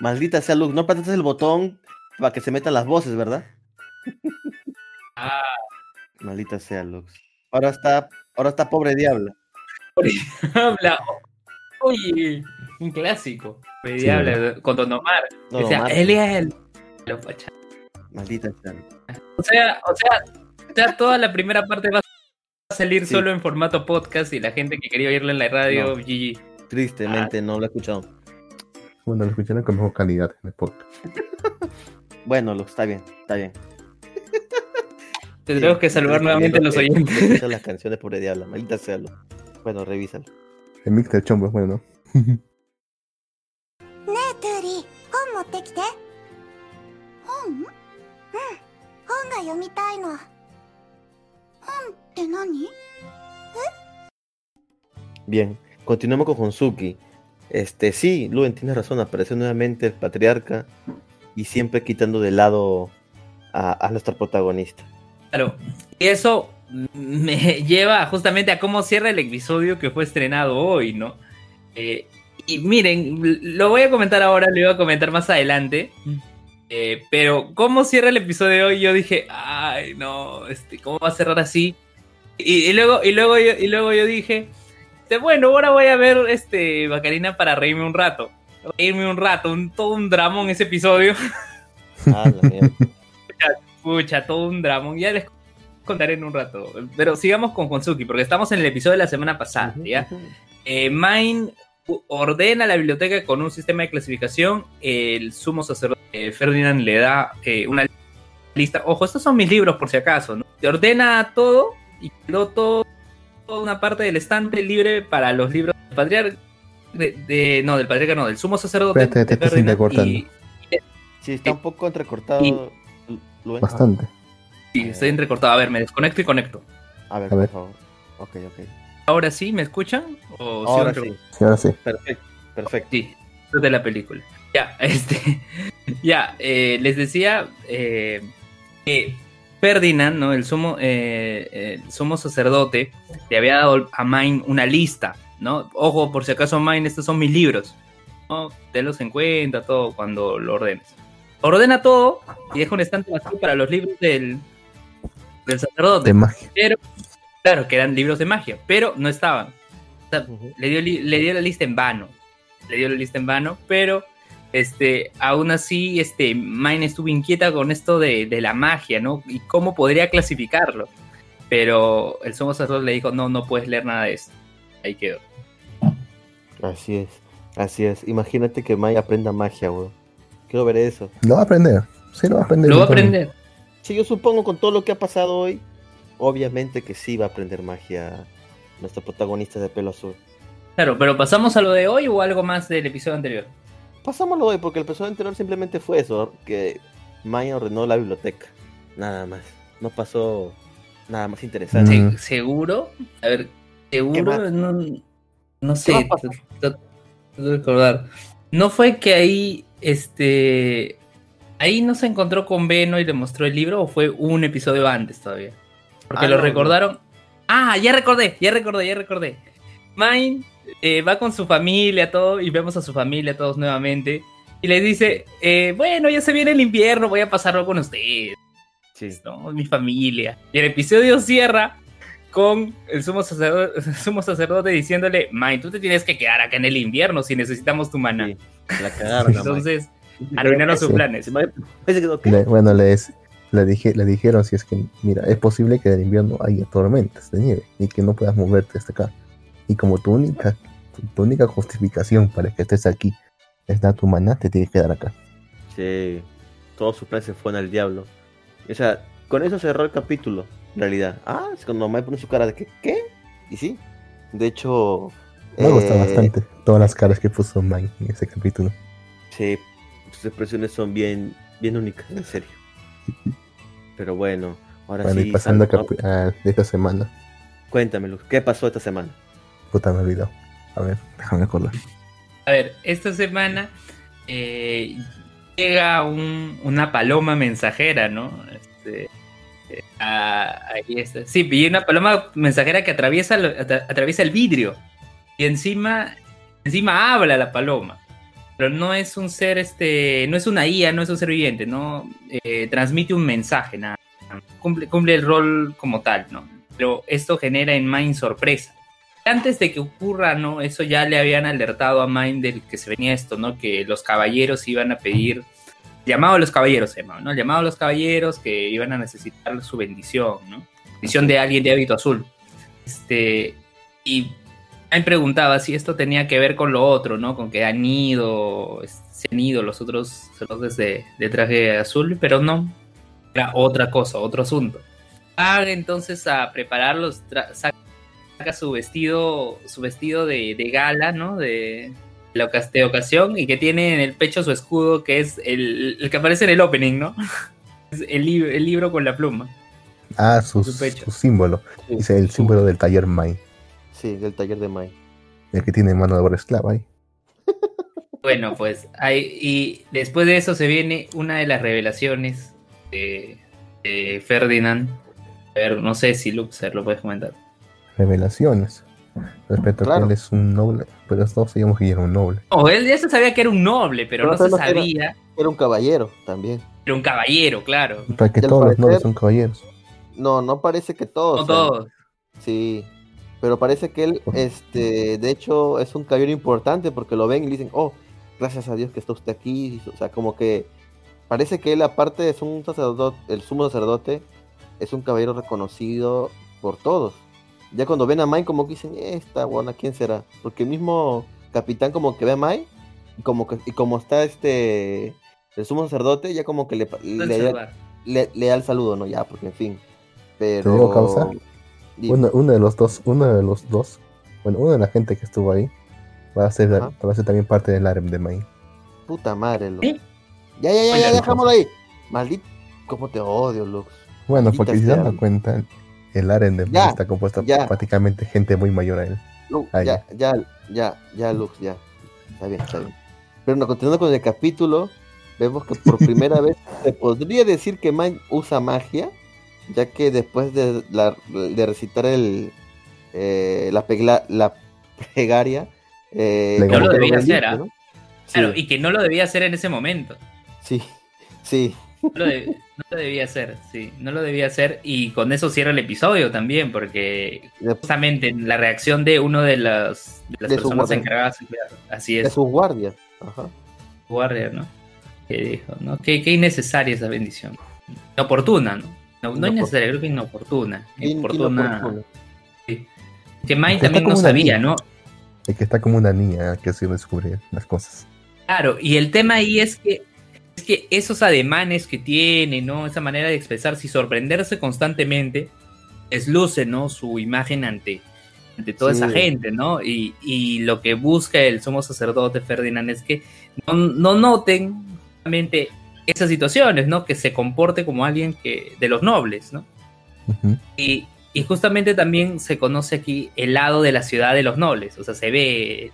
Maldita sea Lux, no apretaste el botón para que se metan las voces, ¿verdad?
Ah,
Maldita sea Lux. Ahora está, ahora está pobre diablo.
habla. Oye, un clásico.
Sí,
habla con Don Omar.
Don
o sea,
Omar.
él es el.
Maldita sea.
O sea, o sea, toda la primera parte va a salir
Sí.
solo en formato podcast y la gente que quería oírlo en la radio,
No.
GG.
Tristemente
Ah.
no lo he escuchado.
Bueno, lo escucharon con mejor calidad en el podcast.
Bueno, Lux, está bien, está bien.
Tendremos sí, que salvar nuevamente a los oyentes.
Son las canciones, pobre diablo, maldita sea. Bueno, revísalo.
El mix del chombo es bueno.
Bien, continuamos con Honsuki. Este, sí, Luen, tienes razón, aparece nuevamente el patriarca y siempre quitando de lado a, a nuestra protagonista.
Claro. Y eso me lleva justamente a cómo cierra el episodio que fue estrenado hoy, ¿no? Eh, y miren, lo voy a comentar ahora, lo iba a comentar más adelante. Eh, pero cómo cierra el episodio de hoy, yo dije, ay, no, este, ¿cómo va a cerrar así? Y, y luego, y luego yo, y luego yo dije, este, bueno, ahora voy a ver este Bacarina para reírme un rato. Reírme un rato, un, todo un drama en ese episodio.
Ah, la mierda.
Pucha, todo un drama. Ya les contaré en un rato. Pero sigamos con Honsuki, porque estamos en el episodio de la semana pasada, ¿ya? Eh, Mine ordena la biblioteca con un sistema de clasificación. El sumo sacerdote eh, Ferdinand le da eh, una lista. Ojo, estos son mis libros por si acaso, ¿no? Te ordena todo y quedó todo, toda una parte del estante libre para los libros del patriarca. De, de- no, del patriarca, no, del sumo sacerdote.
Espérate, te
y-
Sí, está un poco entrecortado.
Y-
Luen.
Bastante.
y estoy entrecortado. A ver, me desconecto y conecto.
A ver,
A
por
ver.
favor. Ok, ok.
Ahora sí, ¿me escuchan? ¿O sigo
Ahora sí,
Sí, ahora sí.
perfecto, perfecto.
Sí, de la película. Ya, este. Ya, eh, les decía eh, que Ferdinand, ¿no? El sumo, eh, el sumo sacerdote, le había dado a Mine una lista, ¿no? Ojo, por si acaso, Mine, estos son mis libros. ¿no? Tenlos en cuenta, todo, cuando lo ordenes. Ordena todo y deja un estante vacío para los libros del, del sacerdote.
De magia.
Pero, claro, que eran libros de magia, pero no estaban. O sea,
Ujú.
le dio, le dio la lista en vano. Le dio la lista en vano, pero este, aún así, este, Mine estuvo inquieta con esto de, de la magia, ¿no? Y cómo podría clasificarlo. Pero el sumo sacerdote le dijo, no, no puedes leer nada de esto. Ahí quedó.
Así es, así es. Imagínate que Maya aprenda magia, weón. Quiero ver eso.
Lo va a aprender. Sí, lo va a aprender.
Lo va a aprender.
Sí, yo supongo con todo lo que ha pasado hoy, obviamente que sí va a aprender magia nuestro protagonista de pelo azul.
Claro, pero pasamos a lo de hoy o algo más del episodio anterior.
Pasámoslo hoy, porque el episodio anterior simplemente fue eso, que Maya ordenó la biblioteca. Nada más. No pasó nada más interesante.
Mm.
Se- ¿Seguro? A ver, ¿seguro? No, no
¿Qué
sé.
más pasó?
t- t- t- de recordar. No fue que ahí, este. Ahí no se encontró con Beno y le mostró el libro o fue un episodio antes todavía. Porque
Ah,
lo
no,
recordaron. Ah, ya recordé, ya recordé, ya recordé. Mine eh, va con su familia, todo, y vemos a su familia todos nuevamente. Y le dice, eh, bueno, ya se viene el invierno, voy a pasarlo con ustedes.
Sí.
¿no? Mi familia. Y el episodio cierra con el sumo sacerdote, el sumo sacerdote diciéndole, Mine, tú te tienes que quedar acá en el invierno si necesitamos tu maná.
Sí, la cagaron.
Entonces, arruinaron sus planes.
Bueno, les, le, dije, le dijeron si es que, mira, es posible que en el invierno haya tormentas de nieve y que no puedas moverte hasta acá. Y como tu única tu, tu única justificación para que estés aquí es dar tu maná, te tienes que quedar acá.
Sí, todos sus planes se fueron al diablo. O sea, con eso cerró el capítulo, en realidad. Ah, es cuando Mai pone su cara de que, ¿qué? Y sí, de hecho...
Me gusta
eh,
bastante todas las caras que puso Mai en ese capítulo.
Sí, sus expresiones son bien, bien únicas, en serio. Pero bueno, ahora
Bueno,
sí.
y pasando a, a esta semana,
Cuéntame, Luz, ¿qué pasó esta semana?
puta me he olvidado. A ver, déjame acordar.
A ver, esta semana eh, llega un- una paloma mensajera, ¿no? Este, eh, ah, ahí está. Sí, y una paloma mensajera que atraviesa, atra- atraviesa el vidrio. Y encima, encima habla la paloma. Pero no es un ser, este, no es una IA, no es un ser viviente, no Eh, transmite un mensaje, nada. Cumple, cumple el rol como tal, ¿no? Pero esto genera en Mind sorpresa antes de que ocurra, ¿no? Eso ya le habían alertado a Mind del que se venía esto, ¿no? Que los caballeros iban a pedir. Llamado a los caballeros se llamaba, ¿no? Llamado a los caballeros que iban a necesitar su bendición, ¿no? Bendición de alguien de hábito azul. Este. Y Mind preguntaba si esto tenía que ver con lo otro, ¿no? Con que han ido. Se han ido los otros sacerdotes de, de traje azul, pero no. Era otra cosa, otro asunto. Ah, entonces a prepararlos, saca su vestido, su vestido de, de gala, ¿no? De, la ocas- de ocasión y que tiene en el pecho su escudo, que es el, el que aparece en el opening, ¿no? Es el, lib- el libro con la pluma.
Ah, su,
Su pecho.
su símbolo.
Sí,
Dice el símbolo del taller Mai.
Sí, del taller de Mai.
El que tiene mano de obra esclava ahí.
Bueno, pues hay, y después de eso se viene una de las revelaciones de, de Ferdinand. A ver, no sé si Luxer lo puedes comentar.
Revelaciones. Respecto a
Claro.
que él es un noble. Pero todos sabíamos que era un noble.
Oh, él ya se sabía que era un noble, pero
Pero
no se
que era-
sabía
Era un caballero también.
que era un caballero, claro.
Para que todos los nobles son caballeros.
No, no parece que todos.
No
sean.
todos.
Sí, pero parece que él, este, de hecho, es un caballero importante porque lo ven y le dicen, oh, gracias a Dios que está usted aquí. O sea, como que parece que él, aparte de ser un sacerdote, el sumo sacerdote, es un caballero reconocido por todos. Ya cuando ven a Mai, como que dicen, esta buena, ¿quién será? Porque el mismo capitán, como que ve a Mai, y como, que, y como está este, el sumo sacerdote, ya como que le, le, le- le da el saludo, ¿no? Ya, porque en fin. Pero.
¿Te digo causa? Uno, uno de los dos, uno de los dos, bueno, una de la gente que estuvo ahí va a ser, va a ser también parte del harem de Mai.
Puta madre, Lux.
¿Eh?
Ya, ya, ya, ya, dejámoslo ahí. Maldito. ¿Cómo te odio, Lux?
Bueno,
Maldita
porque si se dan cuenta, el harem de Mai
Ya,
está compuesto
ya.
por prácticamente gente muy mayor a él.
Lux,
Ah,
ya, ya, ya, ya, Lux, ya. Está bien, está bien. Pero no, continuando con el capítulo, vemos que por primera vez se podría decir que Mai usa magia, ya que después de, la- de recitar el eh, la, pegla- la plegaria, eh,
No
lo debía hacer, ¿ah?
¿no? Sí,
Claro, y que no lo debía hacer en ese momento.
sí, sí.
No lo, de- no lo debía hacer, sí, no lo debía hacer. Y con eso cierra el episodio también, porque
De,
justamente la reacción de uno de las, de las
De su
personas
guardia.
encargadas de así
de
es,
sus guardias. Ajá.
Warrior, ¿no? Que dijo, ¿no? Qué, qué innecesaria esa bendición. Inoportuna, ¿no? No, no innecesaria, creo que inoportuna. Inoportuna. sí. Que Mai también no sabía,
niña.
¿no?
El que está como una niña que se descubre las cosas.
Claro, y el tema ahí es que es que esos ademanes que tiene, ¿no? Esa manera de expresarse y sorprenderse constantemente, desluce, ¿no? Su imagen ante, ante toda
Sí.
esa gente, ¿no? Y, y lo que busca el sumo sacerdote Ferdinand es que no, no noten justamente esas situaciones, ¿no? Que se comporte como alguien que de los nobles, ¿no? Y, y justamente también se conoce aquí el lado de la ciudad de los nobles, o sea, se ve,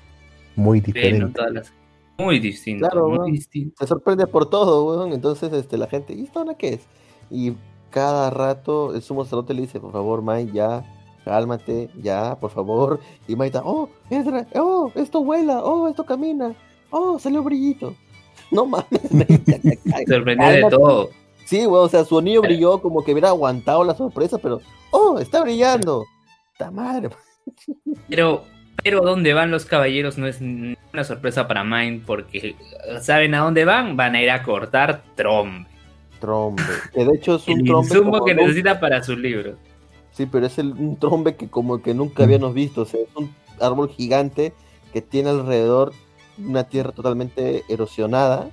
Muy
ve,
diferente.
Todas las- muy distinto,
Claro,
muy
weón.
distinto.
se sorprende por todo, weón. Entonces, este, la gente, ¿y esta onda qué es? Y cada rato el sumo sacerdote le dice, por favor, Mai, ya, cálmate, ya, por favor. Y Mai está, oh, oh, esto vuela, oh, esto camina, oh, salió brillito. No mames,
sorprender de todo.
Sí, weón, o sea, su anillo brilló como que hubiera aguantado la sorpresa, pero, oh, está brillando. ¡Ta madre!
Pero, pero dónde van los caballeros no es una sorpresa para Mind porque saben a dónde van, van a ir a cortar trombe.
Trombe. Que de hecho es un
El
trombe.
insumo que
nunca-
necesita para sus libros.
Sí, pero es el, un trombe que como que nunca habíamos visto. O sea, es un árbol gigante que tiene alrededor una tierra totalmente erosionada.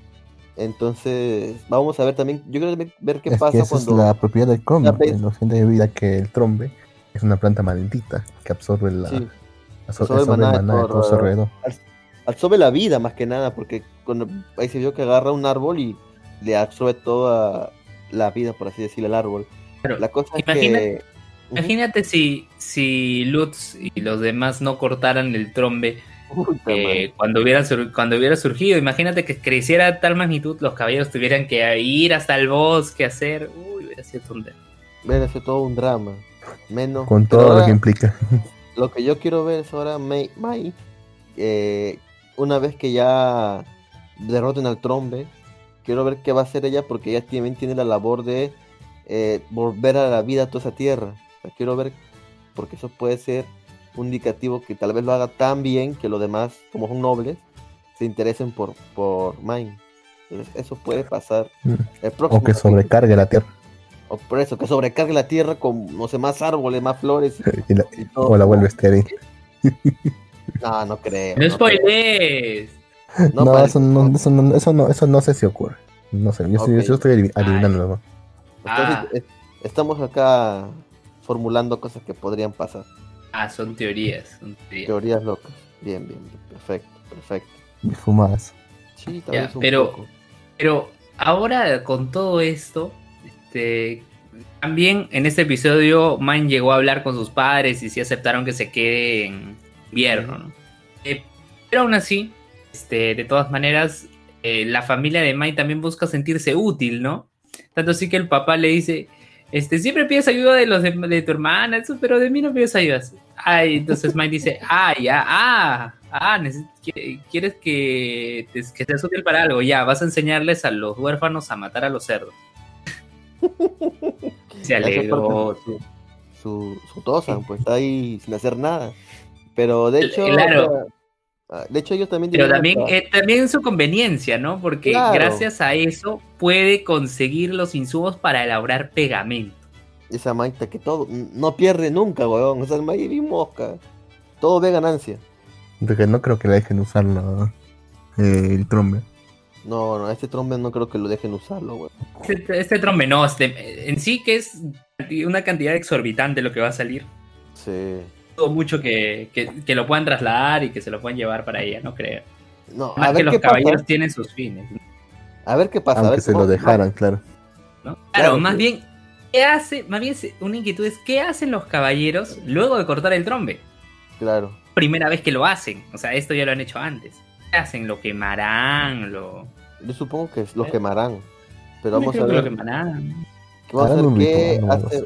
Entonces, vamos a ver también, yo quiero ver- ver qué
es
pasa
que esa
cuando...
es la propiedad del trombe.
la ve-
No gente de vida que el trombe es una planta maldita que absorbe la
Sí,
absorbe,
absorbe el maná de
el maná de
todo
todo su alrededor.
absorbe la vida más que nada, porque cuando ahí se vio que agarra un árbol y le absorbe toda la vida, por así decirlo, al árbol.
Pero
La cosa es que...
Imagínate si, si Lutz y los demás no cortaran el trombe eh, cuando, hubiera sur- cuando hubiera surgido. Imagínate que creciera a tal magnitud, los caballeros tuvieran que ir hasta el bosque a hacer. Uy, hubiera sido.
Ver, hace todo un drama. Menos.
Con todo lo que implica.
lo que yo quiero ver es ahora Mai, Mai, eh, una vez que ya derroten al trombe, quiero ver qué va a hacer ella porque ella también tiene la labor de eh, volver a la vida a toda esa tierra. O sea, quiero ver porque eso puede ser un indicativo que tal vez lo haga tan bien que los demás, como son nobles, se interesen por, por Mai. Entonces, eso puede pasar
Mm.
el próximo
O que sobrecargue la tierra.
O por eso, que sobrecargue la tierra con, no sé, más árboles, más flores.
y la-
y todo.
o la vuelve estéril.
No, no creo.
No
no
spoilees.
No,
eso, no, eso, no, eso, no, eso no sé si ocurre. No sé, yo, estoy- yo estoy adiv- adivinando. ¿no?
Entonces,
Ah.
es- estamos acá formulando cosas que podrían pasar.
Ah, son teorías. Son teorías.
Teorías locas. Bien, bien, bien. Perfecto, perfecto.
Y fumadas.
Sí, tal
Ya,
vez un
pero-
poco.
Pero ahora con todo esto, este, también en este episodio Man llegó a hablar con sus padres y sí aceptaron que se quede en invierno, ¿no? Eh, pero aún así, este, de todas maneras, eh, la familia de Mai también busca sentirse útil, ¿no? Tanto así que el papá le dice, este, siempre pides ayuda de los de, de tu hermana, eso, pero de mí no pides ayuda. Ay, entonces Mai dice, ah, ya, ah, ah, quieres que, te, que seas útil para algo, ya, vas a enseñarles a los huérfanos a matar a los cerdos. Se alegró.
Su, su, su Tosan, pues está ahí sin hacer nada. Pero de hecho.
Claro.
o sea, ah, de hecho, ellos también
Pero también, eh, también su conveniencia, ¿no? Porque
Claro.
gracias a eso puede conseguir los insumos para elaborar pegamento.
Esa maita que todo. No pierde nunca, weón. Esa maíz bien mosca. Todo ve ganancia.
Porque no creo que le dejen usar la, eh, el trombe.
No, no, este trombe no creo que lo dejen usarlo, weón.
Este, este trombe no, este, en sí que es una cantidad exorbitante lo que va a salir.
Sí.
Dudo mucho que, que- que lo puedan trasladar y que se lo puedan llevar para ella, no creo.
No, a
Más que los
qué
caballeros
pasa.
tienen sus fines.
A ver qué pasa. a
Aunque
ver
se
cómo-
lo dejaran, claro.
¿no? Claro,
Claro,
más bien, ¿qué hace? Más bien, una inquietud es, ¿qué hacen los caballeros luego de cortar el trombe?
Claro.
Primera vez que lo hacen. O sea, esto ya lo han hecho antes. ¿Qué hacen? ¿Lo quemarán? ¿Lo,
Yo supongo que lo
Eh.
quemarán. Pero vamos a
que lo
ver.
quemarán.
Vamos a ver qué hace,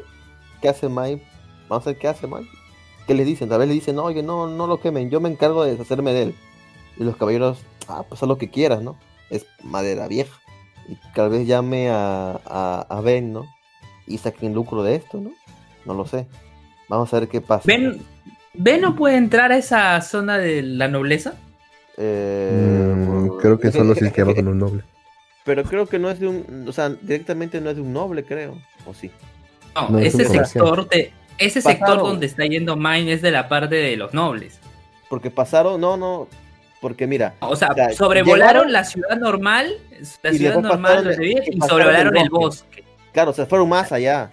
qué hace Mike. Vamos a ver qué hace Mike. ¿Qué les dicen? Tal vez le dicen, no, oye, no, no lo quemen, yo me encargo de deshacerme de él. Y los caballeros, ah, pues haz lo que quieras, ¿no? Es madera vieja. Y tal vez llame a, a, a Ben, ¿no? Y saquen lucro de esto, ¿no? No lo sé. Vamos a ver qué pasa.
¿Ven, ¿Ven no puede entrar a esa zona de la nobleza?
Eh,
Mm, creo que solo si es que va con un noble.
Pero creo que no es de un, o sea, directamente no es de un noble, creo. ¿O sí?
No,
No, es
ese sector, de, ese sector donde está yendo Mine es de la parte de los nobles.
Porque pasaron, no, no, porque mira,
O sea,
O sea,
sobrevolaron
llegaron-
la ciudad normal, la ciudad normal
pasaron-
viven,
y
sobrevolaron
el
el bosque.
Claro, o sea, fueron más allá.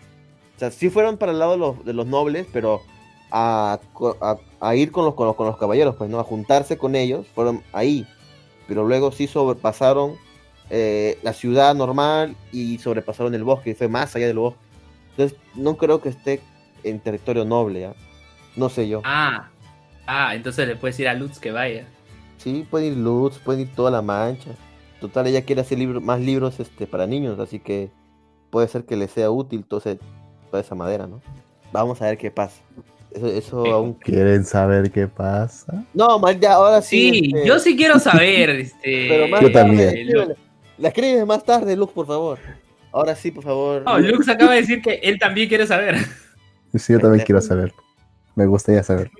O sea, sí fueron para el lado de los, de los nobles, pero a, a- a ir con los, con los con los caballeros, pues no, a juntarse con ellos, fueron ahí. Pero luego sí sobrepasaron eh, la ciudad normal y sobrepasaron el bosque, y fue más allá del bosque. Entonces, no creo que esté en territorio noble, ¿ya? No sé yo.
Ah, ah, entonces le puedes ir a Lutz que vaya.
Sí, pueden ir Lutz, pueden ir toda la mancha. Total, ella quiere hacer libro- más libros este, para niños, así que puede ser que le sea útil todo ese- toda esa madera, ¿no? Vamos a ver qué pasa. Eso, eso
Sí.
aún...
¿Quieren saber qué pasa?
No, mal, ya, ahora sí.
Sí,
este,
yo sí quiero saber, este...
Pero más
Yo también.
tarde. La escribes más tarde, Lux, por favor. Ahora sí, por favor.
No, Lux acaba de decir que él también quiere saber.
Sí, yo también quiero saberlo. Me gustaría saber.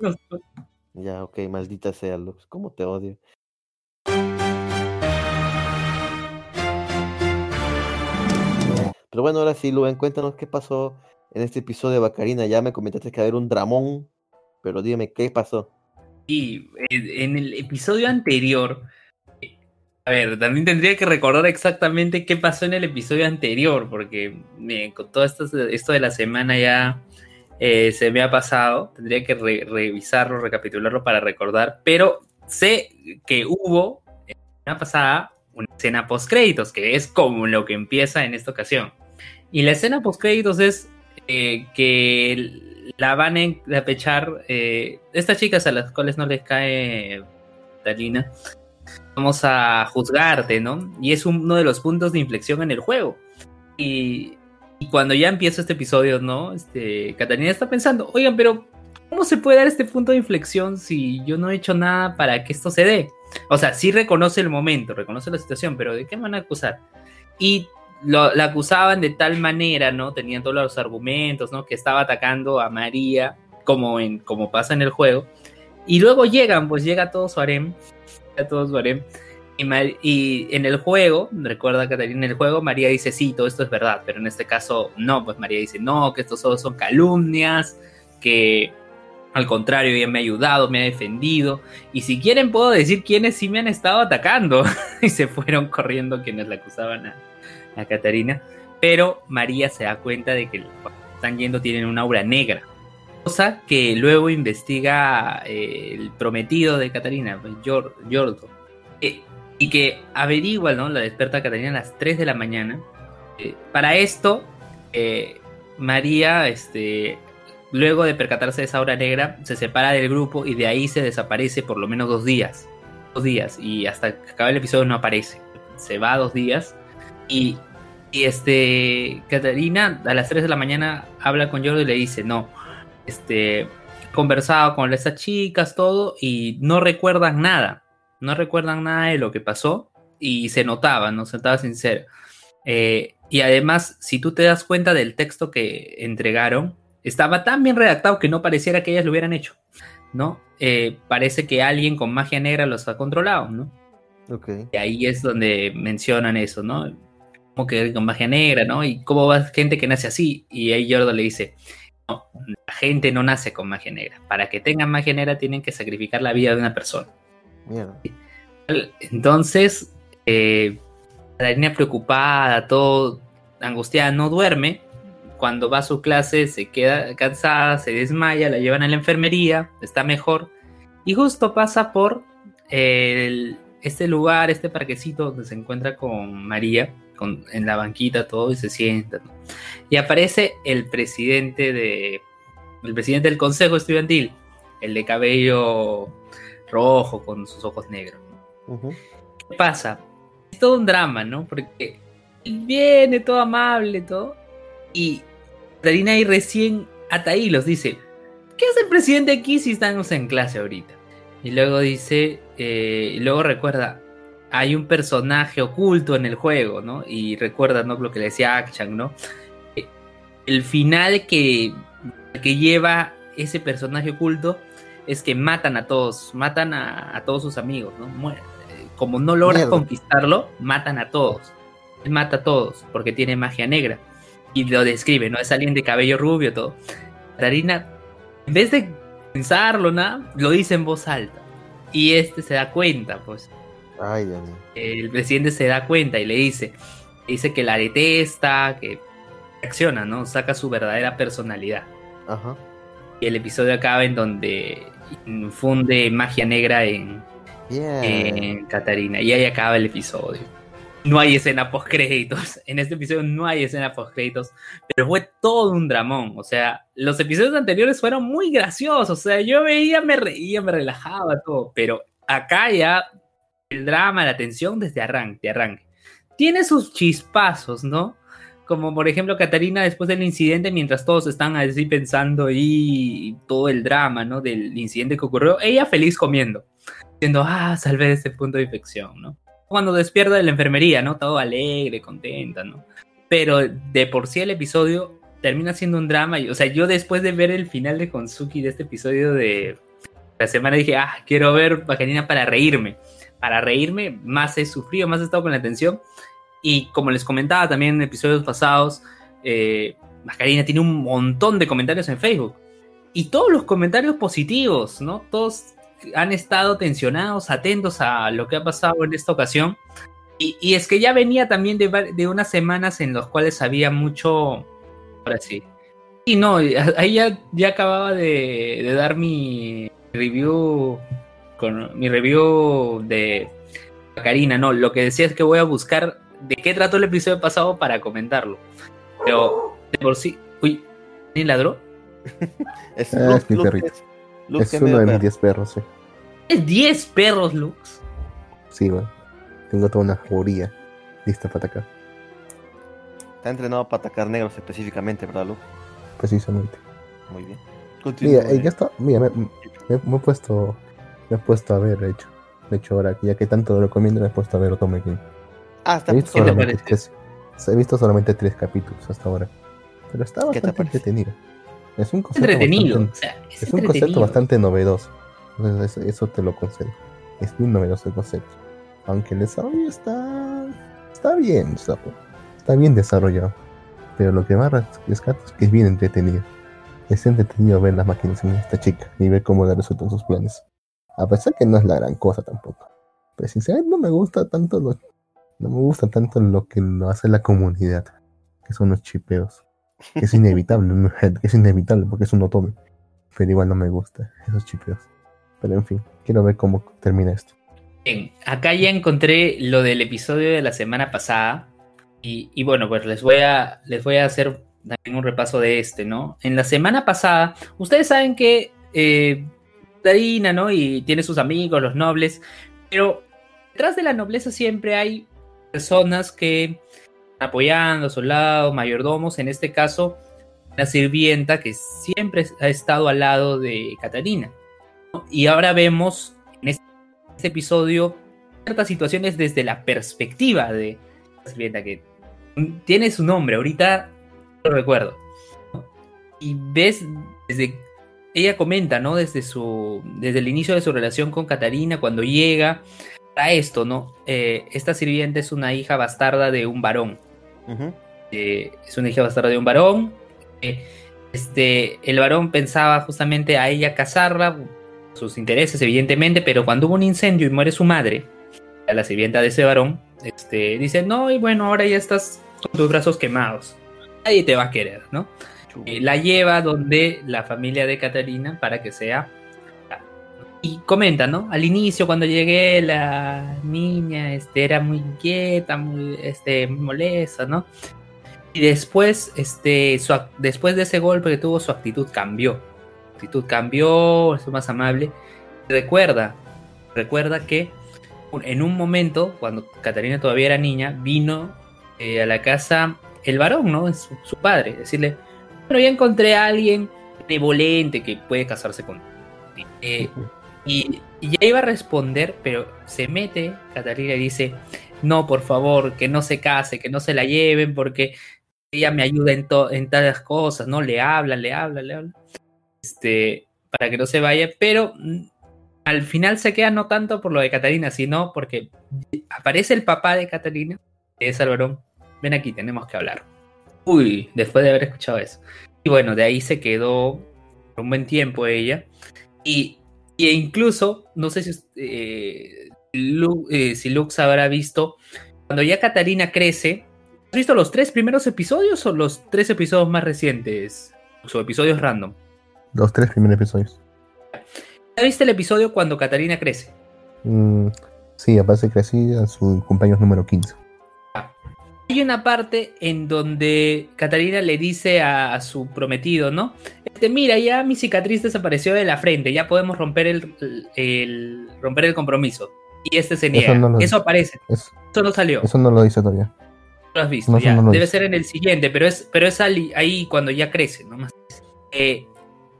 Ya, ok, maldita sea, Lux. ¿Cómo te odio? Pero bueno, ahora sí, Luen, cuéntanos qué pasó en este episodio de Bacarina. Ya me comentaste que había un dramón, pero dime, ¿qué pasó?
Y en el episodio anterior, eh, a ver, también tendría que recordar exactamente qué pasó en el episodio anterior, porque con todo esto, de la semana ya eh, se me ha pasado, tendría que re- revisarlo, recapitularlo para recordar, pero sé que hubo en la semana pasada una escena post créditos, que es como lo que empieza en esta ocasión. Y la escena post créditos es eh, que la van a pechar eh, estas chicas a las cuales no les cae Talina. Vamos a juzgarte, ¿no? Y es uno de los puntos de inflexión en el juego. Y, y cuando ya empieza este episodio, ¿no? Este, Catalina está pensando, oigan, pero ¿cómo se puede dar este punto de inflexión si yo no he hecho nada para que esto se dé? O sea, sí reconoce el momento, reconoce la situación, pero ¿de qué me van a acusar? Y lo, la acusaban de tal manera, ¿no? Tenían todos los argumentos, ¿no? Que estaba atacando a María, como, en, como pasa en el juego. Y luego llegan, pues llega todo su harem, llega todo su harem. Y, y en el juego, recuerda Catalina, en el juego María dice, sí, todo esto es verdad, pero en este caso no, pues María dice, no, que estos solo son calumnias, que al contrario, ella me ha ayudado, me ha defendido, y si quieren puedo decir quiénes sí me han estado atacando. y se fueron corriendo quienes la acusaban a, a Catarina, pero María se da cuenta de que están yendo tienen un aura negra, cosa que luego investiga eh, el prometido de Catarina, Yordo, eh, y que averigua, ¿no? La despierta a Catarina a las 3 de la mañana. Eh, para esto, María, este, luego de percatarse de esa aura negra, se separa del grupo y de ahí se desaparece por lo menos dos días. Dos días, y hasta que acaba el episodio no aparece. Se va dos días y, y este, Catarina a las 3 de la mañana habla con Jordo y le dice, no, este, conversado con estas chicas, todo, y no recuerdan nada, no recuerdan nada de lo que pasó, y se notaba, no se notaba sincero. Eh, y además, si tú te das cuenta del texto que entregaron, estaba tan bien redactado que no pareciera que ellas lo hubieran hecho, ¿no? Eh, parece que alguien con magia negra los ha controlado, ¿no?
Ok.
Y ahí es donde mencionan eso, ¿no? Como que con magia negra, ¿no? Y cómo va gente que nace así. Y ahí Jordan le dice, no, la gente no nace con magia negra. Para que tengan magia negra tienen que sacrificar la vida de una persona.
Mierda.
Entonces, eh, la niña preocupada, todo angustiada, no duerme. Cuando va a su clase se queda cansada, se desmaya, la llevan a la enfermería, está mejor. Y justo pasa por eh, el- este lugar, este parquecito donde se encuentra con María, con, en la banquita todo, y se sienta. ¿no? Y aparece el presidente de. El presidente del consejo estudiantil, el de cabello rojo con sus ojos negros. ¿no?
Ujú.
¿Qué pasa? Es todo un drama, ¿no? Porque viene todo amable, todo. Y Darina ahí recién hasta ahí los dice: ¿Qué hace el presidente aquí si estamos en clase ahorita? Y luego dice, eh, y luego recuerda, hay un personaje oculto en el juego, ¿no? Y recuerda, ¿no? Lo que le decía Akshan, ¿no? Eh, El final que, que lleva ese personaje oculto es que matan a todos, matan a, a todos sus amigos, ¿no? Muere- eh, Como no logras
Mierda.
conquistarlo, matan a todos. Él mata a todos porque tiene magia negra. Y lo describe, ¿no? Es alguien de cabello rubio, todo. Darina, en vez de pensarlo, nada, lo dice en voz alta. Y este se da cuenta, pues.
Ay, Dios mío.
El presidente se da cuenta y le dice, dice que la detesta, que reacciona, ¿no? Saca su verdadera personalidad.
Ajá.
Y el episodio acaba en donde infunde magia negra en, en Katarina. Y ahí acaba el episodio. No hay escena post créditos. En este episodio no hay escena post créditos. Pero fue todo un dramón. O sea, los episodios anteriores fueron muy graciosos. O sea, yo veía, me reía, me relajaba todo. Pero acá ya el drama, la tensión desde arranque, arranque. Tiene sus chispazos, ¿no? Como por ejemplo Catarina después del incidente, mientras todos están así pensando y todo el drama, ¿no? Del incidente que ocurrió, ella feliz comiendo, diciendo, ah, salvé este punto de infección, ¿no? Cuando despierta de la enfermería, ¿no? Todo alegre, contenta, ¿no? Pero de por sí el episodio termina siendo un drama. y- O sea, yo después de ver el final de Konsuki de este episodio de la semana dije, ah, quiero ver Bacanina para reírme. Para reírme, más he sufrido, más he estado con la tensión. Y como les comentaba también en episodios pasados, eh, Mascarina tiene un montón de comentarios en Facebook. Y todos los comentarios positivos, ¿no? Todos han estado tensionados, atentos a lo que ha pasado en esta ocasión. Y, es que ya venía también de, de unas semanas en las cuales había mucho. Ahora sí. Y no, ahí ya, ya acababa de dar mi review. Con mi review de Karina. No, lo que decía es que voy a buscar de qué trató el episodio pasado para comentarlo. Pero de por sí. Uy, ¿quién ladró?
Es,
Ah,
Lux,
es mi
Lux
perrito.
es- Lux
es
es
uno de mis
perro.
10 perros, sí.
Es 10 perros, Lux.
Sí, güey. Tengo toda una jauría lista para atacar,
Está entrenado para atacar negros específicamente, ¿verdad, Lux?
precisamente.
Muy bien.
Mira,
Continúa,
eh, ya está. Mira, me, me- me he puesto. Me he puesto a ver, de hecho. De hecho, ahora ya que tanto lo recomiendo, me he puesto a ver Otome Game.
Ah, está
He visto,
¿Qué te
solamente
parece?
tres, he visto solamente tres capítulos hasta ahora. Pero está
¿Qué te
bastante entretenido. Es un concepto
Entretenido.
bastante-
O sea, es,
es un concepto bastante novedoso. Entonces, eso, eso te lo concedo. Es muy novedoso el concepto. Aunque el desarrollo está. Está bien, está, está bien desarrollado. Pero lo que más rescato es que es bien entretenido. Es entretenido ver las máquinas en esta chica y ver cómo le resultan sus planes. A pesar que no es la gran cosa tampoco. Pero sinceramente no me gusta tanto lo, no me gusta tanto lo que lo hace la comunidad. Que son los chipeos. Que es inevitable, es inevitable porque es un otome. Pero igual no me gusta esos chipeos. Pero en fin, quiero ver cómo termina esto.
Bien, acá ya encontré lo del episodio de la semana pasada. Y, y bueno, pues les voy a les voy a hacer también un repaso de este, ¿no? En la semana pasada, ustedes saben que eh, Darina, ¿no? Y tiene sus amigos, los nobles, pero detrás de la nobleza siempre hay personas que apoyando lado, mayordomos, en este caso, la sirvienta que siempre ha estado al lado de Catarina. Y ahora vemos en este este episodio ciertas situaciones desde la perspectiva de la sirvienta que tiene su nombre, ahorita lo recuerdo. Y ves desde ella comenta, ¿no? Desde su desde el inicio de su relación con Catarina cuando llega a esto, ¿no? Eh, esta sirvienta es una hija bastarda de un varón. Eh, es una hija bastarda de un varón. eh, este, el varón pensaba justamente a ella casarla, sus intereses, evidentemente, pero cuando hubo un incendio y muere su madre, a la sirvienta de ese varón, este, dice, no, y bueno, ahora ya estás con tus brazos quemados. Nadie te va a querer, ¿no? Eh, la lleva donde la familia de Catarina para que sea. Y comenta, ¿no? Al inicio, cuando llegué, la niña este, era muy inquieta, muy este, molesta, ¿no? Y después, este, su después de ese golpe que tuvo, su actitud cambió. Su actitud cambió, es más amable. Recuerda, recuerda que en un momento, cuando Catarina todavía era niña, vino eh, a la casa el varón, ¿no? Su, su padre, decirle, bueno, ya encontré a alguien benevolente que puede casarse con eh, y, y ya iba a responder, pero se mete Catarina y dice, no, por favor, que no se case, que no se la lleven, porque ella me ayuda en, to- en todas las cosas, ¿no? Le habla, le habla, le habla. Este, para que no se vaya, pero mm, al final se queda no tanto por lo de Catarina, sino porque aparece el papá de Catarina, que es el varón, ven aquí, tenemos que hablar. Uy, después de haber escuchado eso. Y bueno, de ahí se quedó por un buen tiempo ella. Y, y incluso, no sé si, eh, eh, si Lux habrá visto, cuando ya Catarina crece, ¿has visto los tres primeros episodios o los tres episodios más recientes? O episodios random.
Los tres primeros episodios.
¿Ya viste el episodio cuando Catarina crece?
Mm, sí, aparece crecida su cumpleaños número 15.
Hay una parte en donde Catarina le dice a, a su prometido, ¿no? Este, mira, ya mi cicatriz desapareció de la frente, ya podemos romper el, el- romper el compromiso. Y este se niega. Eso,
no
aparece.
Es-
Eso no salió.
eso no lo dice todavía.
lo has visto,
no,
ya.
no
Debe
dice.
ser en el siguiente, pero es, pero es ahí cuando ya crece, ¿no? Más- Eh,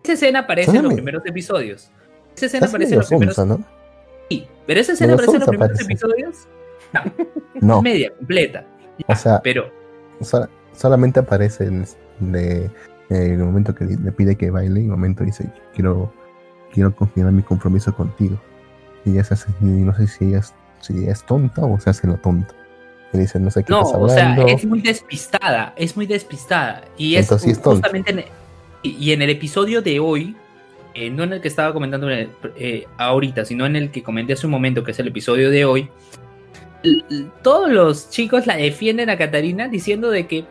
esa escena aparece en los primeros episodios. Esa escena
Es
aparece en los primeros
¿no?
Sí, pero esa escena aparece en los primeros
parece.
episodios.
No,
Media, completa.
O sea,
Pero
sola- solamente aparece en, de- en el momento que le pide que baile, en el momento dice, quiero, quiero confirmar mi compromiso contigo. Y ella se hace, y no sé si ella es, si ella es tonta o se hace la tonta. Y dice, no sé qué
No,
estás
o sea, es muy despistada, es muy despistada. Y es
sí es
justamente en, y en el episodio de hoy, eh, no en el que estaba comentando eh, eh, ahorita, sino en el que comenté hace un momento, que es el episodio de hoy, todos los chicos la defienden a Catarina diciendo de que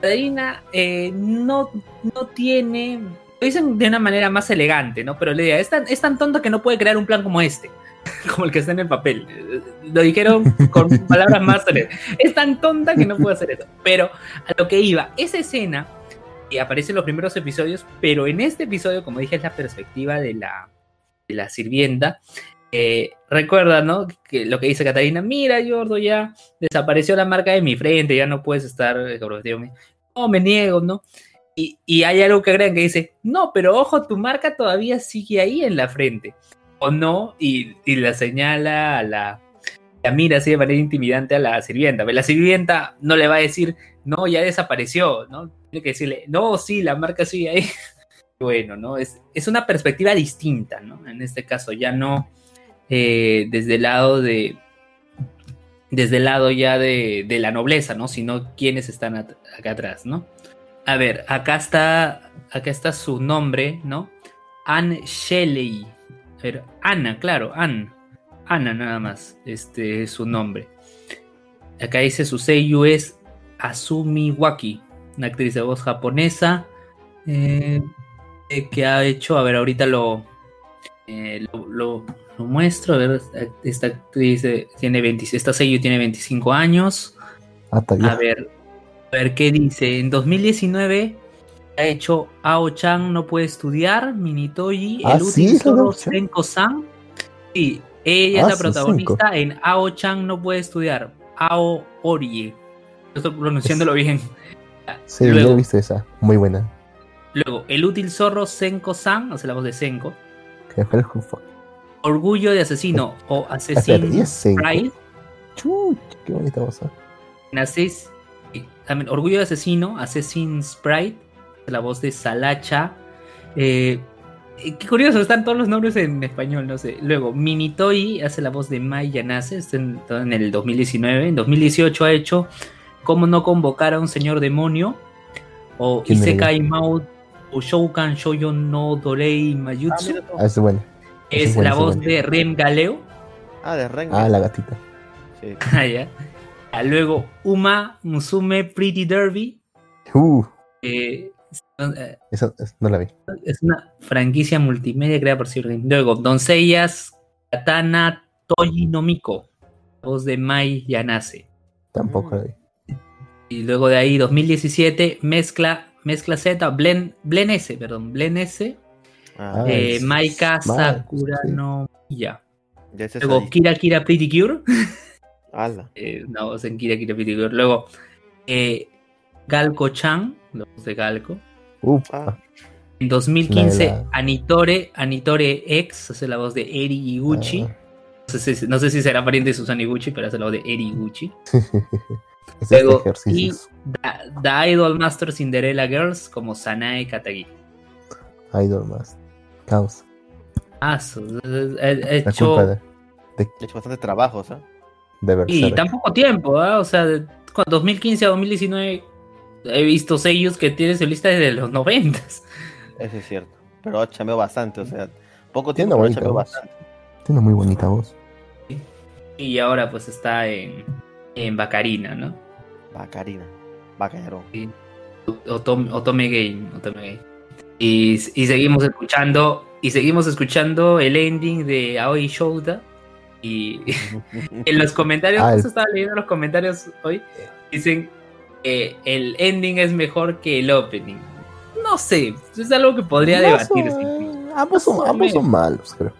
Catarina eh, no, no tiene, lo dicen de una manera más elegante, ¿no? Pero le diga, es tan, es tan tonta que no puede crear un plan como este, como el que está en el papel. Lo dijeron con palabras más solemnes. Es tan tonta que no puede hacer eso. Pero a lo que iba, esa escena y aparece en los primeros episodios, pero en este episodio, como dije, es la perspectiva de la, de la sirvienta. Eh, recuerda, ¿no? Que lo que dice Catalina, mira, Yordo, ya desapareció la marca de mi frente, ya no puedes estar eh, comprometiéndome". No, me niego, ¿no? Y, y hay algo que agregan que dice, no, pero ojo, tu marca todavía sigue ahí en la frente. O no, y, y la señala a la, la mira así de manera intimidante a la sirvienta. La sirvienta no le va a decir, no, ya desapareció, ¿no? Tiene que decirle, no, sí, la marca sigue ahí. Bueno, ¿no? Es, es una perspectiva distinta, ¿no? En este caso, ya no eh, desde el lado de. Desde el lado ya de, de la nobleza, ¿no? Sino quienes están acá atrás, ¿no? A ver, acá está. Acá está su nombre, ¿no? Anne Shelley. A ver, Ana, claro, Anne. Ana nada más. Este es su nombre. Acá dice su seiyuu es Asumi Waki, una actriz de voz japonesa eh, que ha hecho, a ver, ahorita lo, eh, lo- lo muestro, a ver, esta actriz eh, tiene 20, esta seiyuu tiene 25 años,
Ah,
a ver, a ver qué dice, en 2019 ha hecho Ao-chan no puede estudiar, Minitoyi,
Ah,
el
sí,
último
es la
zorro
Ao-chan.
Senko-san, sí, ella es
Ah,
la
sí,
protagonista en Ao-chan no puede estudiar, Ao Orie, estoy pronunciándolo bien.
Sí, yo
Luego-
he visto esa. Muy buena.
Luego, el útil zorro Senko-san, hace la voz de Senko.
Que fue el.
Orgullo de asesino o
Espérate, ¿y
Assassin? Pride.
Chuch, qué bonita voz. ¿eh?
Y también Orgullo de asesino, Assassin's Pride, hace la voz de Salacha. Eh, qué curioso, están todos los nombres en español, no sé. Luego, Minitoy hace la voz de Mai Yanase, está en, en el 2019. En 2018 ha hecho Cómo no convocar a un señor demonio. O
¿Quién era
Isekai Maut o Shoukan no Dorei Mayutsu.
Ah, es buena.
Es la voz de Rem Galeo.
Ah, de Ren.
Ah, la gatita.
Sí.
Ah, ya. Ah, Luego Uma Musume Pretty Derby.
Uh,
eh, eh,
no la vi.
es una franquicia multimedia creada por Sir Game. Luego Doncellas Katana Toji no Miko. Voz de Mai Yanase.
Tampoco la vi.
Y luego de ahí 2017 mezcla mezcla Z Blen, Blen S, perdón, Blen S.
Ah,
eh,
es-
Maika
Mal,
Sakura
sí.
no ya.
es
Luego
ahí.
Kira Kira Pretty Cure.
Ala.
eh, una voz en Kira Kira Pretty Cure. Luego eh, Galco Chan, la voz de Galco.
Upa.
Ah.
En 2015,
La de la-
Anitore, Anitore X, hace la voz de Eri Iguchi.
Ah.
No, sé si, no sé si será pariente de Susana Iguchi, pero hace la voz de Eri Iguchi.
Es
Luego,
este
y. The, The Idol Master Cinderella Girls como Sanae Katagi.
Idol más. Caos.
Ah, su- he, hecho.
culpa de,
He hecho bastante trabajo, ¿sabes?
de
Y
Berserk.
tan poco tiempo, ¿ah? O sea, de cu- 2015 a 2019 he visto sellos que tienen su lista desde los 90.
Eso es cierto. Pero chambeó bastante, o sea, poco
Tiene
tiempo, pero chambeó
voz.
bastante.
Tiene una muy bonita voz.
Y ahora pues está en, en Bacarina, ¿no?
Bacarina. Bacarón.
Otome, Otome Game, Otome Game. Y, y seguimos escuchando y seguimos escuchando el ending de Aoi Shouda y en los comentarios
Ah,
estaba leyendo los comentarios hoy dicen que el ending es mejor que el opening no sé es algo que podría
No
debatirse
son-
incluso.
ambos, son, ambos son malos, creo.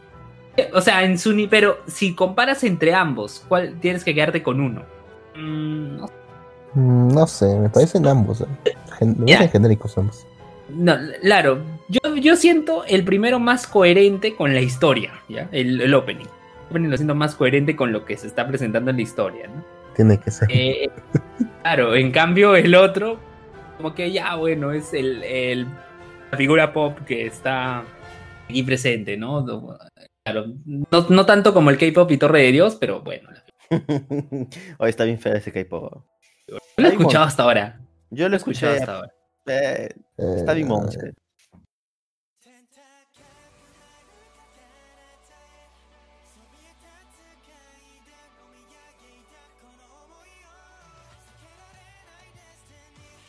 o sea en su ni pero si comparas entre ambos cuál tienes que quedarte con uno Mm, no
Mm, No sé, me parecen ambos. ¿eh? Gen- genéricos ambos.
No, claro, yo, yo siento el primero más coherente con la historia, ¿ya? El, el opening. El opening lo siento más coherente con lo que se está presentando en la historia, ¿no?
Tiene que ser.
Eh, claro, en cambio el otro, como que ya, bueno, es el, el- la figura pop que está aquí presente, ¿no? No, Claro, no, no tanto como el K-pop y Torre de Dios, pero bueno,
Hoy está bien feo ese K-pop.
lo he escuchado hasta ahora.
Yo lo
Lo he escuchado
escuché.
hasta ahora.
É,
é...
Stevie
Wonder.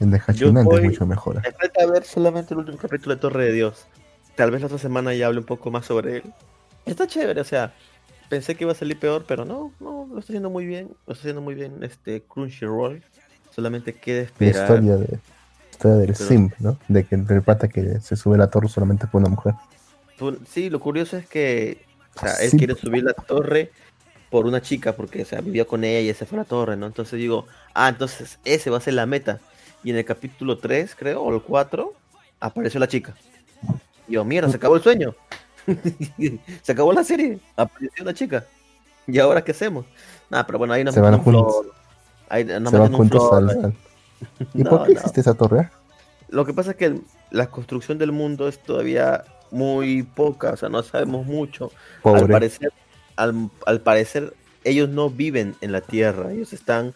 Es mucho mejor.
Me falta ver solamente el último capítulo de Torre de Dios. Tal vez la otra semana ya hable un poco más sobre él. Está chévere, o sea, pensé que iba a salir peor, pero no, no, lo está haciendo muy bien. Lo está haciendo muy bien este Crunchyroll. Solamente queda esperar.
La historia de historia del
Pero-
Sim, ¿no? De que el pata que se sube la torre solamente por una mujer.
Tú- Sí, lo curioso es que, o sea, él
Sí.
quiere subir la torre por una chica, porque, o sea, vivió con ella y se fue la torre, ¿no? Entonces digo, ah, entonces ese va a ser la meta. Y en el capítulo 3, creo, o el 4, apareció la chica. Y yo, mira, se acabó el sueño. se acabó la serie. Apareció la chica. ¿Y ahora qué hacemos? Nada, pero bueno, ahí nos
Se van juntos.
Ahí nos
se van juntos al... ¿Y
No,
por qué
no.
existe esa torre?
Lo que pasa es que la construcción del mundo es todavía muy poca, o sea, no sabemos mucho. Al parecer, al, al parecer, ellos no viven en la Tierra, ellos están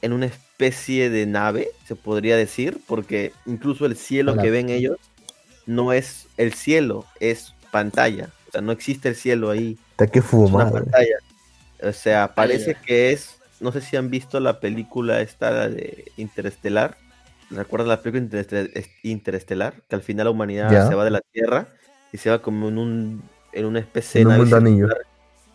en una especie de nave, se podría decir, porque incluso el cielo
Hola.
que ven ellos no es el cielo, es pantalla. O sea, no existe el cielo ahí,
Está que
es una
fumado.
pantalla. O sea, parece
ya.
que es, no sé si han visto la película esta de Interestelar. ¿Recuerdan la película Intereste- es- Interestelar? Que al final la humanidad se va de la Tierra y se va como en un en una especie
En un anillo.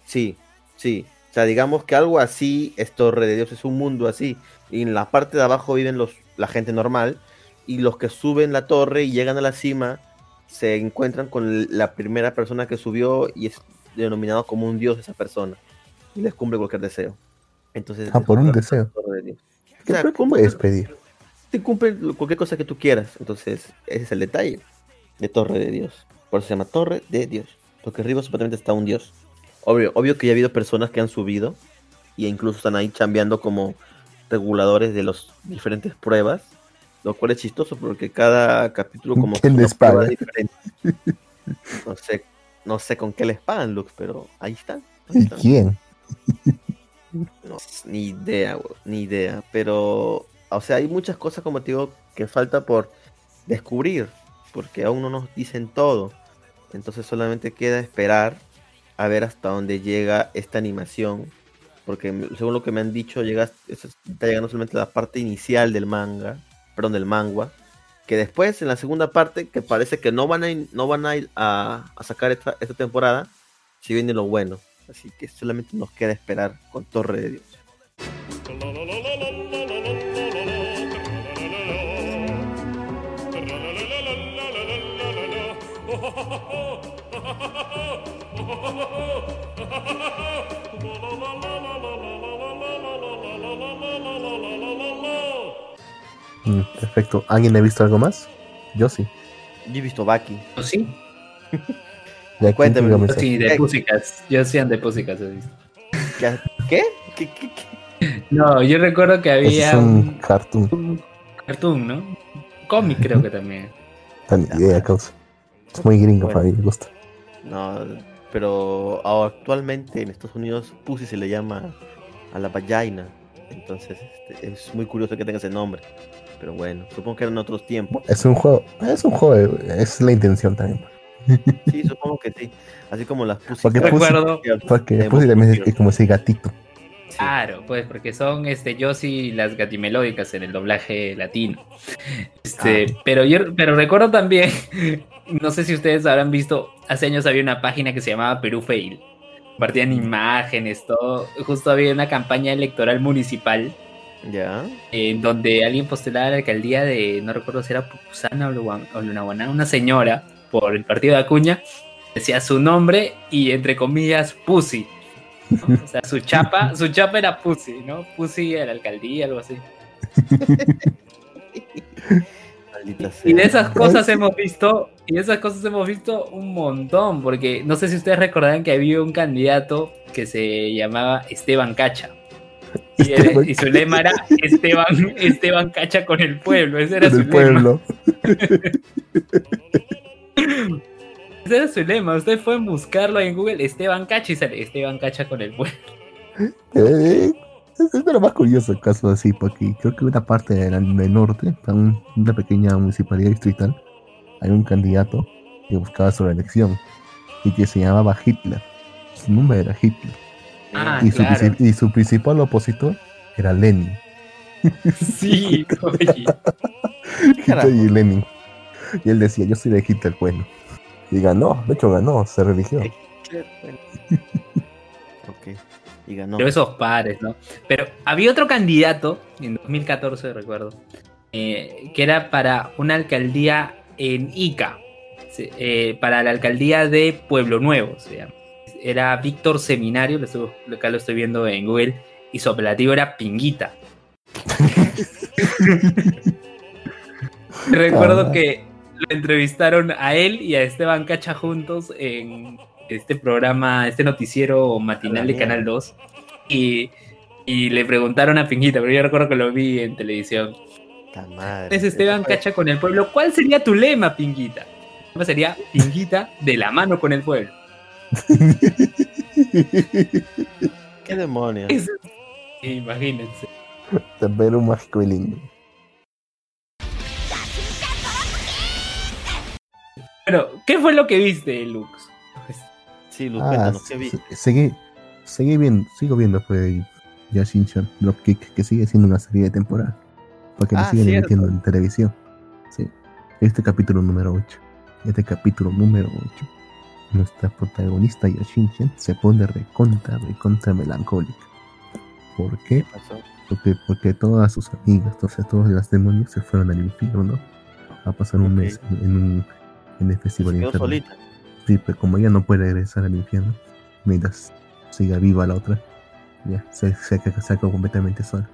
Sí, sí. O sea, digamos que algo así es Torre de Dios, es un mundo así. Y en la parte de abajo viven los, la gente normal. Y los que suben la torre y llegan a la cima se encuentran con la primera persona que subió y es denominado como un dios esa persona. Y les cumple cualquier deseo. Entonces,
Ah, por un deseo.
de. O
¿Qué
sea,
puedes pedir?
te cumple cualquier cosa que tú quieras. Entonces, ese es el detalle de Torre de Dios. Por eso se llama Torre de Dios. Porque arriba supuestamente está un Dios. Obvio, obvio que ya ha habido personas que han subido y incluso están ahí chambeando como reguladores de las diferentes pruebas. Lo cual es chistoso porque cada capítulo como que diferente. No sé, no sé con qué les pagan, Lux, pero ahí están. ahí
¿Y
están.
quién?
No, ni idea, ni idea. Pero, o sea, hay muchas cosas, como te digo, que falta por descubrir, porque aún no nos dicen todo. Entonces solamente queda esperar a ver hasta dónde llega esta animación. Porque según lo que me han dicho, llega, es- está llegando solamente la parte inicial del manga, perdón, del manga. Que después, en la segunda parte, que parece que no van a, no van a, ir a, a sacar esta, esta temporada, si viene lo bueno. Así que solamente nos queda esperar con Torre de Dios.
Mm, Perfecto. ¿Alguien ha visto algo más? Yo sí.
Yo he visto Baki.
¿O sí?
¿quién
Cuéntame,
sí, de
Eh.
Pussycats. Yo sí de visto.
¿Qué? ¿Qué? ¿Qué, qué, qué?
No, yo recuerdo que había
es un cartoon.
un cartoon, ¿no? Cómic creo que también.
Tan idea, causa. Es muy gringo
Bueno.
para mí, me gusta.
No, pero actualmente en Estados Unidos Pussy se le llama a la vagina. Entonces este, es muy curioso que tenga ese nombre. Pero bueno, supongo que eran otros tiempos.
Es un juego, es un juego, es la intención también.
Sí, supongo que sí. Así como las Pussy.
Porque
Recuerdo,
Porque también es, como ese gatito.
Sí.
claro, pues porque son este yo sí las gatimelódicas en el doblaje latino. Este,
Ah.
pero yo pero recuerdo también, no sé si ustedes habrán visto, hace años había una página que se llamaba Perú Fail. Compartían imágenes, todo. Justo había una campaña electoral municipal
Ya.
en donde alguien postulaba a la alcaldía de, no recuerdo si era Luan- o Lunahuaná, una señora por el partido de Acuña, decía su nombre y entre comillas Pussy. ¿no? O sea, su chapa, su chapa era Pussy, ¿no? Pussy a la alcaldía, algo así. Y de esas cosas hemos visto, y de esas cosas hemos visto un montón, porque no sé si ustedes recordarán que había un candidato que se llamaba Esteban Cacha. Y, él-
Esteban
y su lema era Esteban, Esteban Cacha con el pueblo, ese era
Del
su lema.
pueblo.
Ese era su lema. Ustedes pueden buscarlo en Google, Esteban Cacha, y sale Esteban Cacha con el pueblo.
Eh, es de lo más curioso el caso así, porque creo que en una parte del, del norte, en un- una pequeña municipalidad distrital, hay un candidato que buscaba su reelección y que se llamaba Hitler. Su nombre era Hitler.
Ah,
y, su,
claro.
princip- y su principal opositor era Lenin.
Sí, oye.
y Lenin. Y él decía, yo soy de Hitler, bueno. Y ganó, de hecho ganó, se religió.
Ok. Y ganó.
Pero esos pares, ¿no? Pero había otro candidato, en 2014 recuerdo, eh, que era para una alcaldía en Ica, eh, para la alcaldía de Pueblo Nuevo, se llama. Era Víctor Seminario, lo estoy- acá lo estoy viendo en Google, y su apelativo era Pinguita. Recuerdo
Ah.
que lo entrevistaron a él y a Esteban Cacha juntos en este programa, este noticiero matinal de. Canal 2. Y, y le preguntaron a Pinguita, pero yo recuerdo que lo vi en televisión.
Madre.
Es Esteban Cacha con el pueblo. ¿Cuál sería tu lema, Pinguita? El lema sería Pinguita de la mano con el pueblo.
¿Qué demonios?
Es- Imagínense.
De Perú mágico y lindo.
Pero, ¿qué fue lo que viste, Lux?
Sí, Luz,
Ah,
cuéntanos, ¿qué vi?
se- seguí, seguí viendo, sigo viendo pues Yashin-chan Dropkick, que sigue siendo una serie de temporada. Porque
Ah,
lo siguen
cierto.
emitiendo en televisión. Sí. Este capítulo número 8. Este capítulo número 8. Nuestra protagonista Yashin-chan se pone recontra, recontra melancólica. ¿Por qué?
pasó?
Porque, porque todas sus amigas, todas, todos los demonios se fueron al infierno a pasar un mes en un, en el
Se
festival
quedó solita.
Sí, pero como ella no puede regresar al infierno, mientras siga viva la otra, ya se, se, se completamente sola.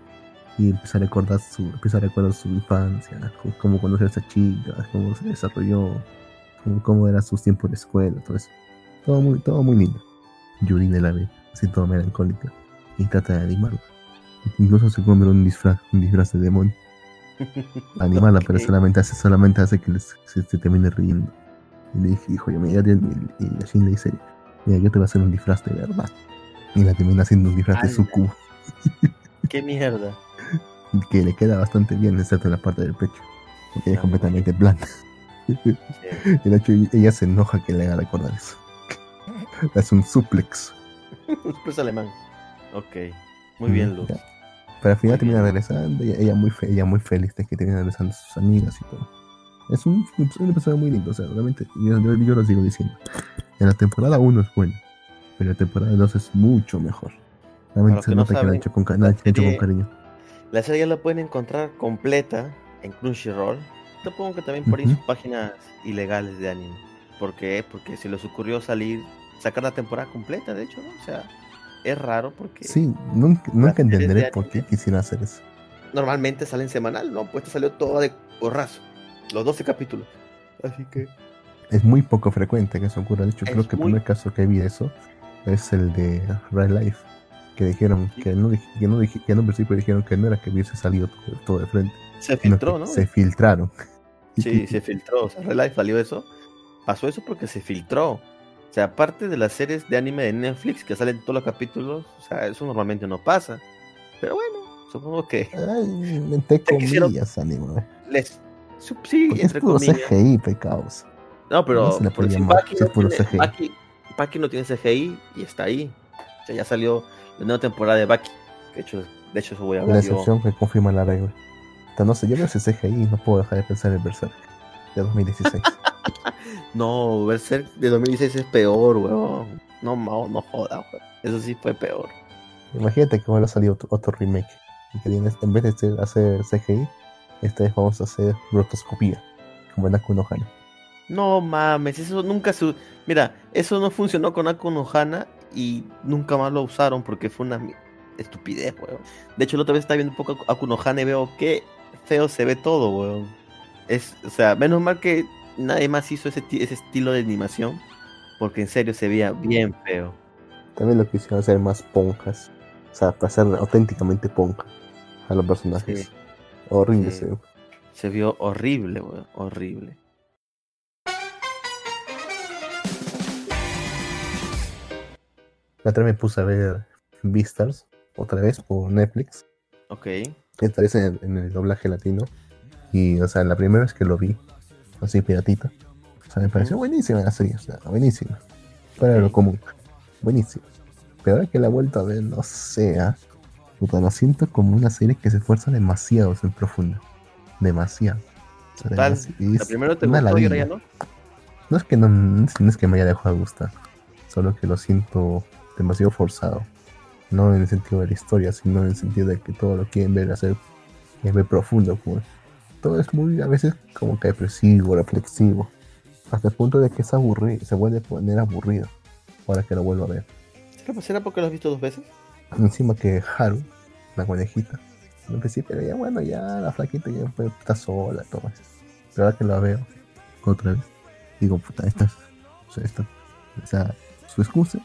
Y empieza a recordar su, empieza a recordar su infancia, cómo conocer a esa chica, cómo se desarrolló, cómo, cómo eran sus tiempos de escuela, todo eso. Todo muy, todo muy lindo. Yurine la ve, así toda melancólica, y trata de animarla. Incluso se compra un disfraz, un disfraz de demonio. Animarla, pero
Ok.
solamente hace, solamente hace que les- se, se termine riendo. Y le dije, hijo, yo me y, y, y Yashin le dice, mira, yo te voy a hacer un disfraz de verdad. Y la termina haciendo un disfraz de
Ala.
suku,
¿Qué mierda?
que le queda bastante bien, excepto en la parte del pecho. Porque ella es
Ah,
completamente plana.
Sí.
De hecho, ella se enoja que le haga recordar eso. Es un suplex.
Pues alemán. Ok. Muy bien, Luz.
Ya. Pero al final
Muy bien.
termina regresando, ella, ella muy fe- ella muy feliz de que termina regresando sus amigas y todo. Es un, un episodio muy lindo, o sea, realmente, yo, yo, yo lo sigo diciendo. En la temporada 1 es bueno, pero la temporada 2 es mucho mejor. Realmente se
que no
nota que la han hecho con,
la
hecho con cariño.
La serie la pueden encontrar completa en Crunchyroll. Supongo que también por ahí
Ujú.
sus páginas ilegales de anime. ¿Por qué? Porque se les ocurrió salir, sacar la temporada completa, de hecho, ¿no? O sea, es raro porque
Sí, nunca, entenderé por qué quisieran hacer eso.
normalmente salen semanal, ¿no? Pues esta salió toda de porrazo. Los 12 capítulos. Así que.
Es muy poco frecuente que eso ocurra. De hecho,
Es
creo que el primer caso que vi de eso es el de Real Life. Que dijeron que no, que no, que en un principio dijeron que no era que hubiese salido todo, todo de frente.
Se filtró, ¿no?
Se filtraron.
Sí, se filtró. O sea, Real Life salió eso. Pasó eso porque se filtró. O sea, aparte de las series de anime de Netflix que salen todos los capítulos, o sea, eso normalmente no pasa. Pero bueno, supongo que
Ay, entre
Se quisieron-
comillas, anime.
les. Sí,
Porque es
entre
puro
comillas.
CGI, pecados.
No, pero
No
por decir, no,
es puro
tiene,
CGI.
Baki- Baki no tiene CGI y está ahí. O sea, ya salió la nueva temporada de Baki. De hecho, de hecho eso voy a
La
hablar yo.
excepción que confirma la regla. O sea, no sé, yo veo ese CGI y no puedo dejar de pensar en Berserk de 2016.
No, Berserk de 2016 es peor, weón. No, no, no joda, weón. Eso sí fue peor.
Imagínate que ahora salió otro, otro remake. Y que tienes, en vez de hacer- hacer CGI, esta vez vamos a hacer rotoscopía. Como en no Hana.
No mames, eso nunca se... Mira, eso no funcionó con Aku no Hana y nunca más lo usaron porque fue una estupidez, weón. De hecho, la otra vez estaba viendo un poco Aku no Hana y veo que feo se ve todo, weón. Es, o sea, menos mal que nadie más hizo ese, ti- ese estilo de animación porque en serio se veía bien feo.
También lo quisieron hacer más ponjas. O sea, para hacer auténticamente ponja a los personajes.
Sí.
Horrible
Sí.
se
vio horrible, weón, horrible.
La otra vez me puse a ver Beastars otra vez por Netflix.
Ok.
Esta vez en, en el doblaje latino. Y, o sea, la primera vez que lo vi, así piratita. O sea, me pareció buenísima la serie. O sea, buenísima. De lo común. Buenísima. Pero ahora que la he vuelto a ver, no sé. ¿ah? Puta, lo siento como una serie que se esfuerza demasiado en ser profunda. Demasiado. O sea,
Tal,
es-
La primera te gustó y ya no.
No es que no, no es, no es que me haya dejado de gustar, solo que lo siento demasiado forzado. No en el sentido de la historia, sino en el sentido de que todo lo quieren ver hacer es ver profundo. Pues. Todo es muy, a veces, como que depresivo, reflexivo. Hasta el punto de que es aburrido, se vuelve a poner aburrido. Ahora que lo vuelvo a ver.
¿Será porque lo has visto dos veces?
Encima que Haru, la conejita, al principio pero ya bueno, ya la flaquita ya fue- está sola, todo eso. Pero ahora que la veo otra vez, digo, puta, esta o esta- o sea, su excusa,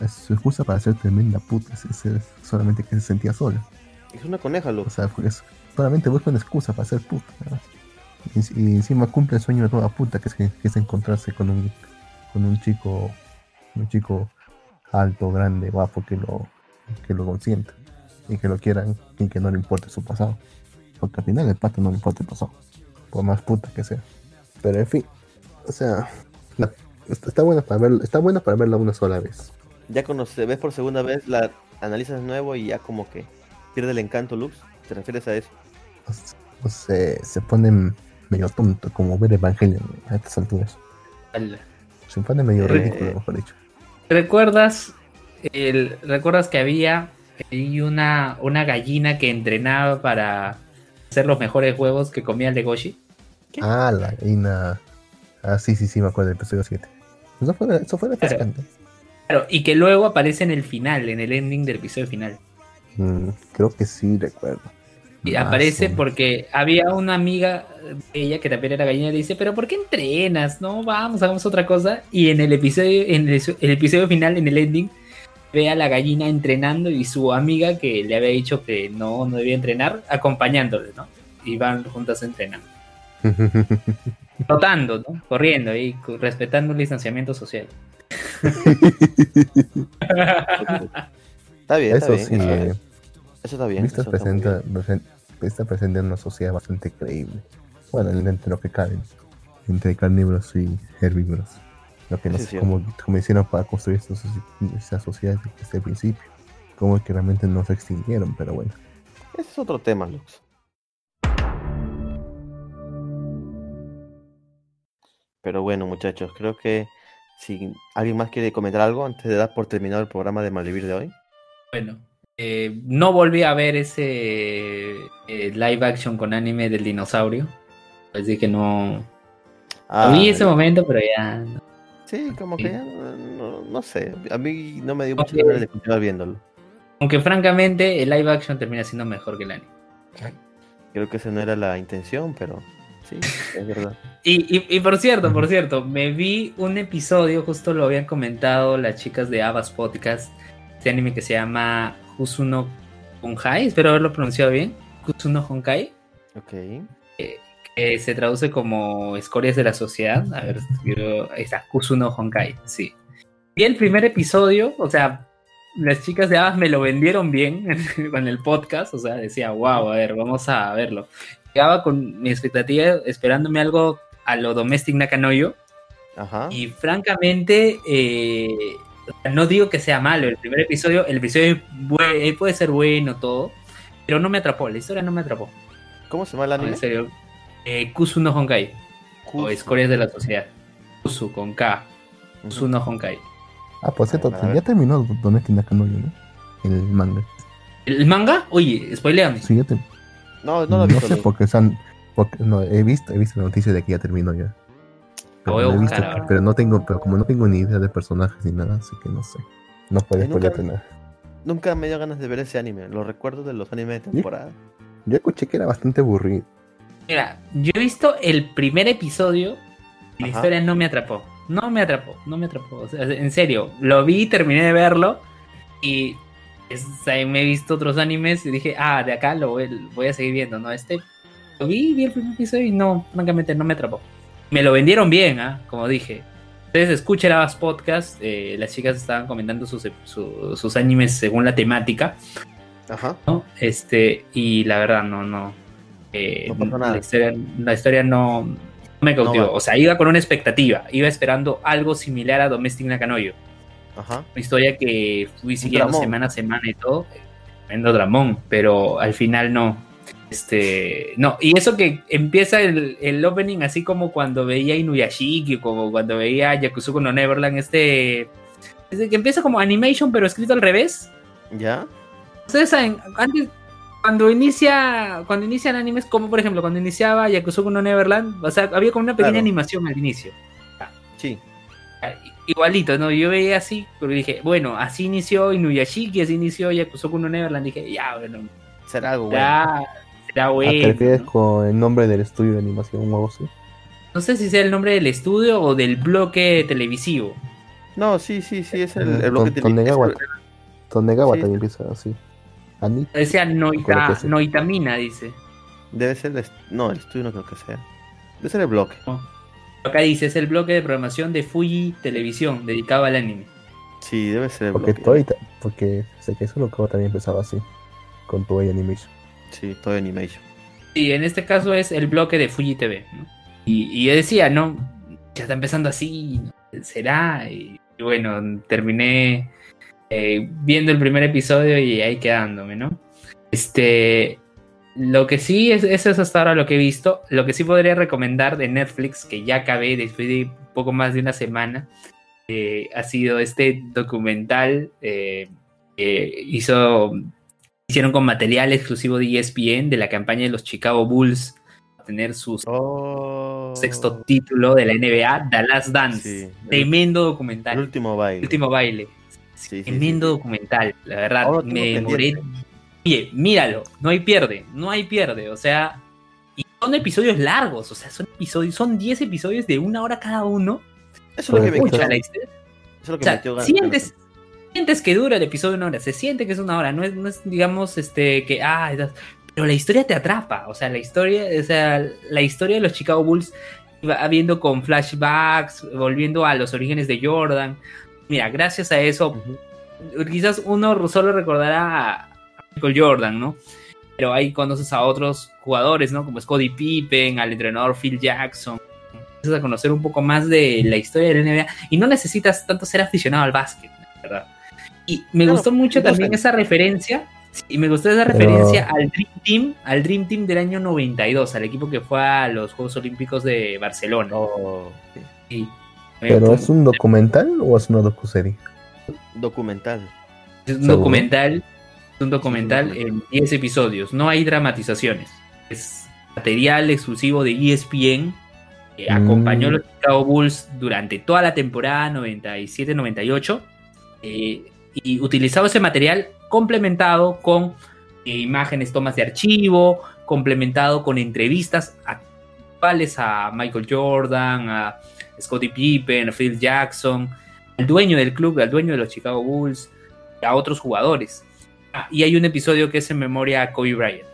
es su excusa para ser tremenda puta, es, es- solamente que se sentía sola.
Es una coneja,
O
Lux.
sea, fue- es- solamente busca una excusa para ser puta. Y, y encima cumple el sueño de toda puta, que es, que, es encontrarse con un, con un chico, un chico alto, grande, guapo, que lo, que lo consienta y que lo quieran y que no le importe su pasado. Porque al final el pato no le importa el pasado, por más puta que sea. Pero en fin, o sea, está, buena para verlo, está buena para verla una sola vez.
Ya cuando se ves por segunda vez, la analizas de nuevo y ya como que pierde el encanto, Lux. ¿Te refieres a eso?
O s- o se, se pone medio tonto, como ver Evangelion a estas alturas. Se pone medio
Eh,
ridículo, mejor dicho.
¿Recuerdas, el, ¿Recuerdas que había una, una gallina que entrenaba para hacer los mejores huevos que comía el de Goshi?
Ah, la gallina. Ah, sí, sí, sí, me acuerdo del episodio 7. Eso fue, eso fue refrescante.
Claro, y que luego aparece en el final, en el ending del episodio final.
Mm, creo que sí, recuerdo.
Y
Ah,
aparece
sí.
porque había una amiga de ella que también era gallina y le dice, pero ¿por qué entrenas? No, vamos, hagamos otra cosa. Y en el episodio, en el, el episodio final, en el ending, ve a la gallina entrenando y su amiga que le había dicho que no, no debía entrenar, acompañándole, ¿no? Y van juntas entrenando. Trotando, ¿no? Corriendo y respetando el distanciamiento social.
Está bien, está
Eso
bien.
sí,
eso está bien.
Vista
eso está
presenta, está presente en una sociedad bastante creíble. Bueno, entre lo que cabe. Entre carnívoros y herbívoros. Lo que no sé cómo, cómo hicieron para construir esta sociedad desde el principio. Cómo es que realmente no se extinguieron, pero bueno.
Ese es otro tema, Lux. Pero bueno, muchachos, creo que si alguien más quiere comentar algo antes de dar por terminado el programa de Malvivir de hoy.
Bueno, eh, no volví a ver ese eh, live action con anime del dinosaurio. Así que no.
Ah,
vi ese momento, pero ya. no.
Sí, como que ya, no, no sé. A mí no me dio
Ok.
muchas ganas de continuar viéndolo.
Aunque francamente, el live action termina siendo mejor que el anime.
Creo que esa no era la intención, pero sí, es verdad.
Y, y, y por cierto, por cierto, me vi un episodio, justo lo habían comentado las chicas de Abbas Podcast, este anime que se llama Kusuno Honkai, espero haberlo pronunciado bien, Kusuno Honkai,
Ok.
que se traduce como escorias de la sociedad. A ver, quiero- ahí está, Kusuno Honkai, sí. Vi el primer episodio, o sea, las chicas de Abbas me lo vendieron bien con el podcast, o sea, decía, wow, a ver, vamos a verlo. Llegaba con mi expectativa esperándome algo a lo Domestic Nakanoyo,
Ajá.
y francamente, eh, no digo que sea malo el primer episodio, el episodio eh, puede ser bueno todo, pero no me atrapó, la historia no me atrapó.
¿Cómo se llama el
No,
anime?
en serio. Eh, Kusu no Honkai, o. Escorias de la Sociedad. Kusu con K, Kusu no Honkai.
Ah, por cierto, ya terminó Doneki Nakanoyo, ¿no? El manga.
¿El manga? Oye, spoileame.
Sí, ya te-
No, no lo he
no
visto.
sé porque están. Porque, no, he visto, he visto la noticia de que ya terminó ya. Pero,
voy a buscar
visto-
ahora.
pero no tengo, pero como no tengo ni idea de personajes ni nada, así que no sé. No puedes
Ay, nunca-
spoilearte nada.
Nunca me dio ganas de ver ese anime. Lo recuerdo de los animes de temporada.
Yo escuché que era bastante aburrido.
Mira, yo he visto el primer episodio y la historia no me atrapó. No me atrapó, no me atrapó. O sea, en serio, lo vi, terminé de verlo y es- o sea, me he visto otros animes y dije, ah, de acá lo voy, voy a seguir viendo, ¿no? Este, lo vi, vi el primer episodio y no, francamente no me atrapó. Me lo vendieron bien, ¿ah? Como dije. Ustedes escuchen las podcast, eh, las chicas estaban comentando sus, su- sus animes según la temática.
Ajá.
¿no? Este, y la verdad, no, no. eh,
No.
La historia, la historia no, no me cautivó. o sea, iba con una expectativa. Iba esperando algo similar a Domestic Nakanoyo.
Ajá.
Una historia que fui siguiendo semana a semana y todo. Tremendo dramón, pero al final no. Este, no, y eso que empieza el, el opening así como cuando veía Inuyashiki, como cuando veía Yakuzuko no Neverland, este, desde que empieza como animation pero escrito al revés.
¿Ya?
Ustedes saben, antes, cuando inicia, cuando inician animes, como por ejemplo cuando iniciaba Yakuzuko no Neverland, o sea, había como una pequeña
Claro.
animación al inicio.
Sí.
Igualito, ¿no? Yo veía así, pero dije, bueno, así inició Inuyashiki, así inició Yakusoku no Neverland. Dije, ya, bueno,
Será algo bueno.
ya, será
¿A
bueno.
con el nombre del estudio de animación o algo así?
No sé si sea el nombre del estudio o del bloque televisivo.
No, sí, sí, sí, es el, el bloque
Ton- Tonegawa.
Sí.
también empieza así. Ani.
Decía Noita. Noitamina, dice.
Debe ser el... No, el estudio no creo que sea. Debe ser el bloque.
Acá dice, es el bloque de programación de Fuji Televisión, dedicado al anime.
Sí, debe ser el
Porque
bloque.
Porque sé que eso lo que también empezaba así. Con Toei Animation.
Sí, Toei Animation.
Y en este caso es el bloque de Fuji TV. ¿no? Y, yo decía, no, ya está empezando así, será. Y, y bueno, terminé eh, viendo el primer episodio y ahí quedándome, ¿no? Este. Lo que sí es, eso es hasta ahora lo que he visto. Lo que sí podría recomendar de Netflix, que ya acabé después de poco más de una semana, eh, ha sido este documental eh, que hizo hicieron con material exclusivo de ESPN de la campaña de los Chicago Bulls a tener su
Oh.
sexto título de la NBA, The Last Dance.
Sí.
Tremendo
El
documental.
último baile.
último baile.
Sí,
Tremendo
sí.
documental, la verdad.
Ahora
me demoré. Oye, míralo, no hay pierde, no hay pierde. O sea, y son episodios largos, o sea, son episodios, son 10 episodios de una hora cada uno.
Eso es lo que me
la
Eso es lo
o
que
sea,
me metió
sientes que dura el episodio una hora, se siente que es una hora, no es, no es digamos, este, que, ah, pero la historia te atrapa, o sea, la historia, o sea, la historia de los Chicago Bulls va viendo con flashbacks, volviendo a los orígenes de Jordan. Mira, gracias a eso, quizás uno solo recordará a Michael Jordan, ¿no? Pero ahí conoces a otros jugadores, ¿no? Como Scottie Pippen, al entrenador Phil Jackson. Empiezas a conocer un poco más de la historia de la NBA y no necesitas tanto ser aficionado al básquet, ¿verdad? Y me
Claro,
gustó mucho también esa referencia, y me gustó esa
Pero-
referencia al Dream Team, al Dream Team del año 92, al equipo que fue a los Juegos Olímpicos de Barcelona.
Oh, sí.
¿Pero es un documental o es una docuserie?
Documental.
Es un
¿Seguro?
documental, es un documental en 10 episodios, no hay dramatizaciones. Es material exclusivo de ESPN que
Mm.
acompañó a los Chicago Bulls durante toda la temporada 97-98 eh, y utilizaba ese material complementado con eh, imágenes, tomas de archivo, complementado con entrevistas actuales a Michael Jordan, a Scottie Pippen, a Phil Jackson, al dueño del club, al dueño de los Chicago Bulls, a otros jugadores. Ah, y hay un episodio que es en memoria a Kobe Bryant.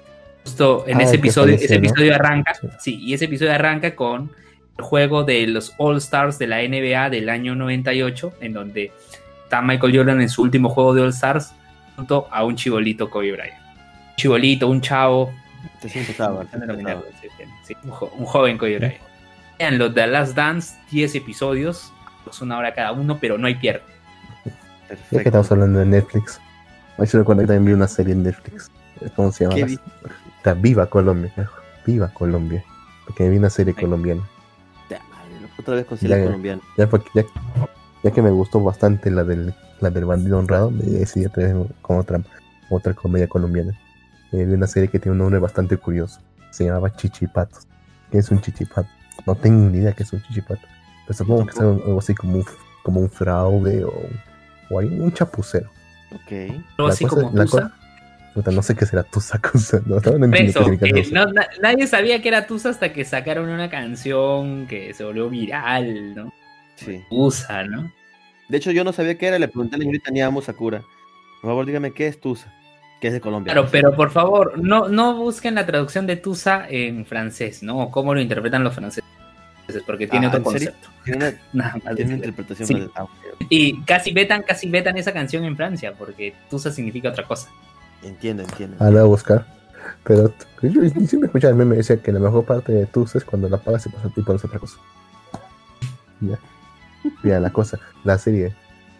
Justo en
Ah,
ese episodio, ese
¿no?
episodio arranca,
sí,
y ese episodio arranca con el juego de los All Stars de la NBA del año 98, en donde está Michael Jordan en su último juego de All Stars junto a un chibolito Kobe Bryant. Un chibolito, un chavo,
Te
sí, un, jo- un joven Kobe Bryant. Vean los The Last Dance, 10 episodios, es una hora cada uno, pero no hay pierde.
Ya que
Perfecto.
estamos hablando de Netflix. Hoy se recuerda que también vi una serie en Netflix. ¿Cómo se llama? Viva Colombia. Viva Colombia. Porque vi una serie
Ay.
colombiana.
Ya, madre, Otra vez con serie
Ya, ya.
colombiana.
Ya, porque ya, ya que me gustó bastante la del, la del bandido honrado, me decidí atreverme con otra, otra comedia colombiana. Eh, vi una serie que tiene un nombre bastante curioso. Se llamaba Chichipatos. ¿Qué es un chichipato? No tengo ni idea qué es un chichipato. Pero supongo que es algo, así como un, como un fraude o, o hay un chapucero.
Ok.
La
así
cosa-
como
la
Tusa.
cosa- no sé qué será Tusa cosa. No, no, no
eh, no- na- nadie sabía que era Tusa hasta que sacaron una canción que se volvió viral, ¿no?
Sí.
Tusa, ¿no?
De hecho, yo no sabía qué era. Le pregunté a la señorita Niamu Sakura. Por favor, dígame qué es Tusa. Que es de Colombia.
Claro, pero por favor, no, no busquen la traducción de Tusa en francés, ¿no? O cómo lo interpretan los franceses, porque tiene
Ah,
otro concepto.
Tiene una,
Nada más
tiene una interpretación.
Sí.
más- ah.
Y casi vetan, casi vetan esa canción en Francia, porque Tusa significa otra cosa.
Entiendo, entiendo.
Ah, la voy a buscar. Pero t- yo siempre escuchaba el meme decía que la mejor parte de Tusa es cuando la pagas y pasa y pones otra cosa. Ya. Mira, la cosa, la serie,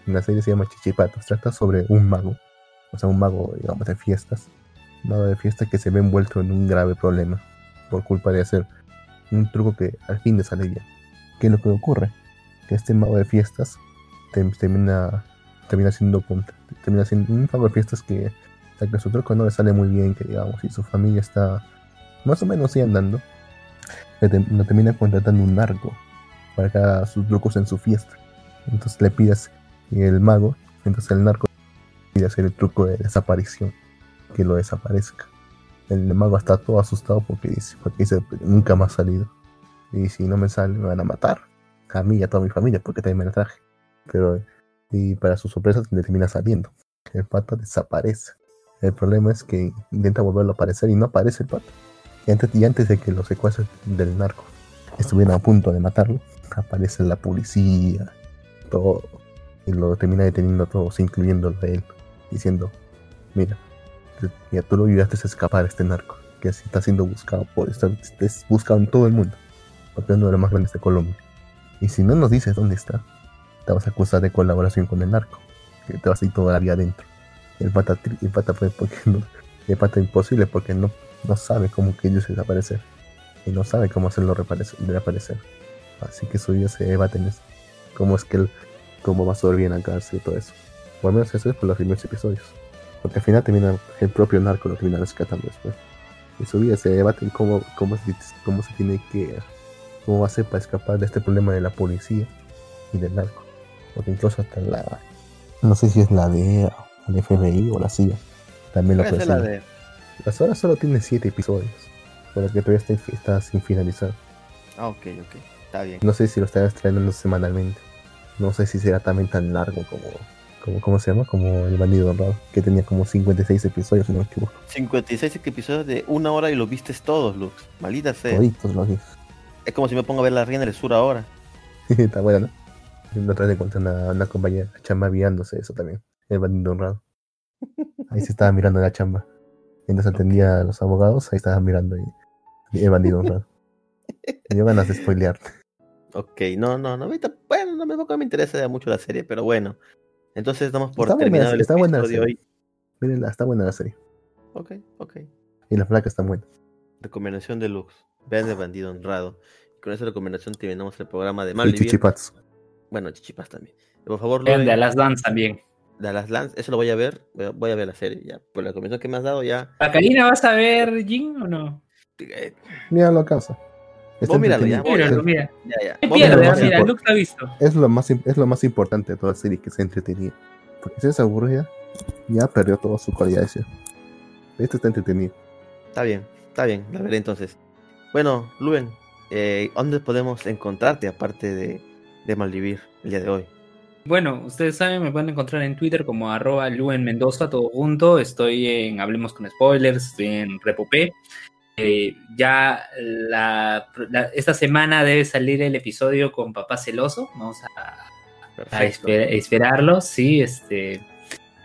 la serie se llama Chichipatos, trata sobre un mago, o sea, un mago, digamos, de fiestas, mago de fiesta que se ve envuelto en un grave problema por culpa de hacer un truco que al fin le sale bien. ¿Qué es lo que ocurre? Que este mago de fiestas termina, termina siendo termina siendo un mago de fiestas que, o que su truco no le sale muy bien, que digamos, y su familia está más o menos ahí andando, lo termina contratando un narco para sus trucos en su fiesta. Entonces le pides y el mago, entonces el narco pide hacer el truco de desaparición, que lo desaparezca. El mago está todo asustado porque dice, porque dice nunca más salido. Y si no me sale, me van a matar. A mí y a toda mi familia, porque también me la traje. Pero, y para su sorpresa, le termina saliendo. El pata desaparece. El problema es que intenta volverlo a aparecer y no aparece el pata. Y antes, y antes de que los secuaces del narco estuvieran a punto de matarlo, aparece la policía, todo. Y lo termina deteniendo a todos, incluyéndolo a él, diciendo, mira, ya tú lo ayudaste a escapar a este narco, que así está siendo buscado por estar es buscado en todo el mundo, porque es uno de los más grandes de Colombia. Y si no nos dices dónde está, te vas a acusar de colaboración con el narco, que te vas a ir toda la vida adentro. El pata, el pata fue porque no, el pata imposible porque no, no sabe cómo que ellos desaparecer. Y no sabe cómo hacerlo reaparecer. Así que su vida se debate en eso. Cómo es que él, cómo va a sobrevivir en la cárcel y todo eso. Por lo menos eso es por los primeros episodios. Porque al final termina el propio narco lo termina rescatando después. Y su vida se debate en cómo, cómo, se, cómo se tiene que. cómo va a ser para escapar de este problema de la policía y del narco. Porque incluso hasta la. no sé si es la DEA, o la FBI o la CIA. También lo
Puede ser la.
Las horas solo tiene 7 episodios. Por lo que todavía está, está sin finalizar.
Ah, ok, ok. Está bien.
No sé si lo están estrenando semanalmente. No sé si será también tan largo como, como ¿cómo se llama? Como El Bandido Honrado, que tenía como 56 episodios, si no me equivoco.
56 episodios de una hora y lo vistes todos, Lux. Maldita sea.
Toditos los vi.
Es como si me pongo a ver la reina del sur ahora.
Está bueno, ¿no? La otra vez encontré una, una compañera chamba viándose eso también. El Bandido Honrado. Ahí se estaba mirando la chamba. Mientras atendía a los abogados, ahí estaba mirando y, El Bandido Honrado. Me ganas de spoilear.
Ok, no, no, no. ahorita- Bueno, no me, me interesa mucho la serie, pero bueno. Entonces damos por
Está buena,
terminado el
está buena la
de
serie.
hoy.
Mírenla, está buena la serie.
Ok, ok.
Y la flaca está buena.
Recomendación de Lux. Vean el bandido honrado. Y con esa recomendación terminamos el programa de
Y
Malvivir.
Chichipats.
Bueno, Chichipas también. Por favor,
Vean de Last Dance también.
Dallas Lance, eso lo voy a ver. Voy a, voy a ver la serie ya. Por la recomendación que me has dado ya.
¿A Karina vas a ver Jin o no?
eh,
Míralo a casa. Está
Vos míralo, ya.
Míralo, mira.
ya, ya.
Es lo más es lo más importante de toda la serie que se entretenida. Porque si es aburrida, ya perdió toda su calidad. Este está entretenido.
Está bien, está bien, la veré entonces. Bueno, Luen, eh, ¿dónde podemos encontrarte aparte de, de Malvivir el día de hoy?
Bueno, ustedes saben, me pueden encontrar en Twitter como arroba Luen Mendoza, todo junto. Estoy en Hablemos con Spoilers, estoy en Repopé. Eh, ya la, la- esta semana debe salir el episodio con Papá Celoso. Vamos a, a
Perfecto.
esper- esperarlo, sí, este.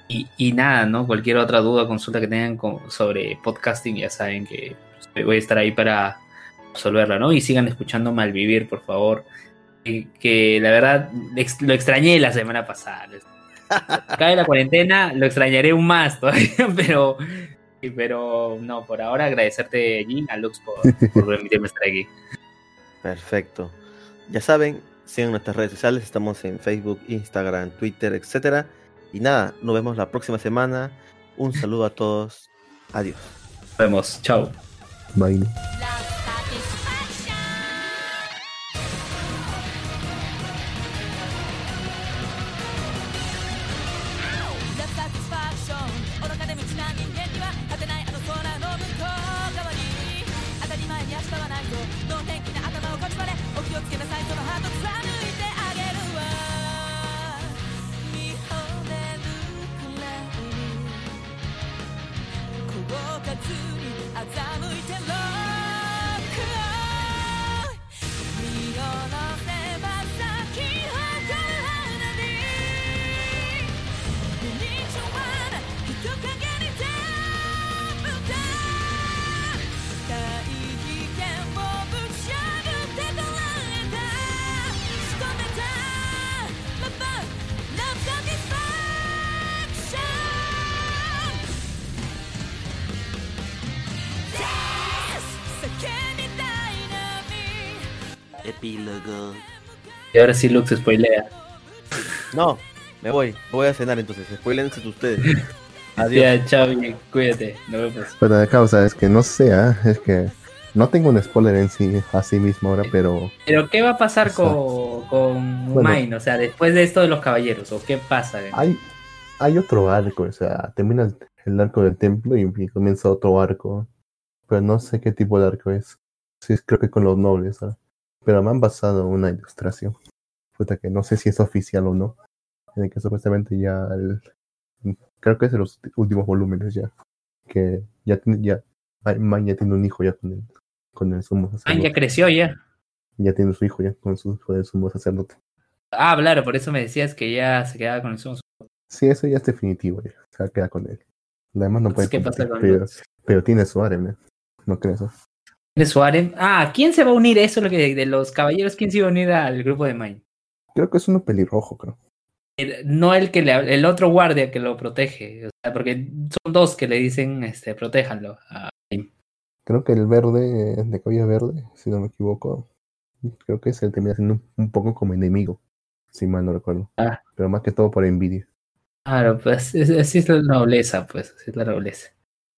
Y, y nada, ¿no? Cualquier otra duda, consulta que tengan con- sobre podcasting, ya saben que pues, voy a estar ahí para resolverla, ¿no? Y sigan escuchando Malvivir, por favor. Que, que la verdad lo extrañé la semana pasada. Cae la cuarentena, lo extrañaré aún más todavía, pero, pero no, por ahora agradecerte, Jin, a Lux por, por permitirme estar aquí.
Perfecto. Ya saben, sigan nuestras redes sociales, estamos en Facebook, Instagram, Twitter, etcétera. Y nada, nos vemos la próxima semana. Un saludo a todos. Adiós.
Nos vemos, chao.
Baile.
Epílogo.
Y ahora sí Lux spoilea.
No, me voy. Voy a cenar entonces. Spoilense ustedes. Adiós.
Ya, chao, cuídate. Nos vemos.
Pero de causa es que no sé, ah, es que no tengo un spoiler en sí así mismo ahora, pero
Pero ¿qué va a pasar
O sea,
con, con
bueno.
Mine? O sea, después de esto de los caballeros, ¿o qué pasa?
hay, hay otro arco, o sea, termina el, el arco del templo y, y comienza otro arco, pero no sé qué tipo de arco es. Sí, creo que con los nobles, ah, pero me han basado una ilustración, puta que no sé si es oficial o no, en el que supuestamente ya el, creo que es de los últimos volúmenes ya, que ya tiene, ya, Mine ya tiene un hijo ya con el, con el sumo sacerdote.
ya creció ya.
ya tiene su hijo ya con su, con el sumo sacerdote.
Ah, claro, por eso me decías que ya se quedaba con el sumo.
Sí, eso ya es definitivo, ya. Se va a quedar con él. Además no puede
Entonces, ¿Qué pasa
competir,
con
pero, pero tiene su harem, ¿no? ¿No crees?
De Suárez? Ah, ¿quién se va a unir? Eso es lo que de los caballeros, ¿quién se iba a unir al grupo de Mine?
Creo que es uno pelirrojo, creo.
El- no el que le el otro guardia que lo protege, o sea, porque son dos que le dicen, este, protéjanlo. a Mine.
Creo que el verde, eh, de cabello verde, si no me equivoco, creo que es el termina siendo un, un poco como enemigo, si mal no recuerdo.
Ah.
Pero más que todo por envidia.
Claro, pues es- así es la nobleza, pues, así es la nobleza.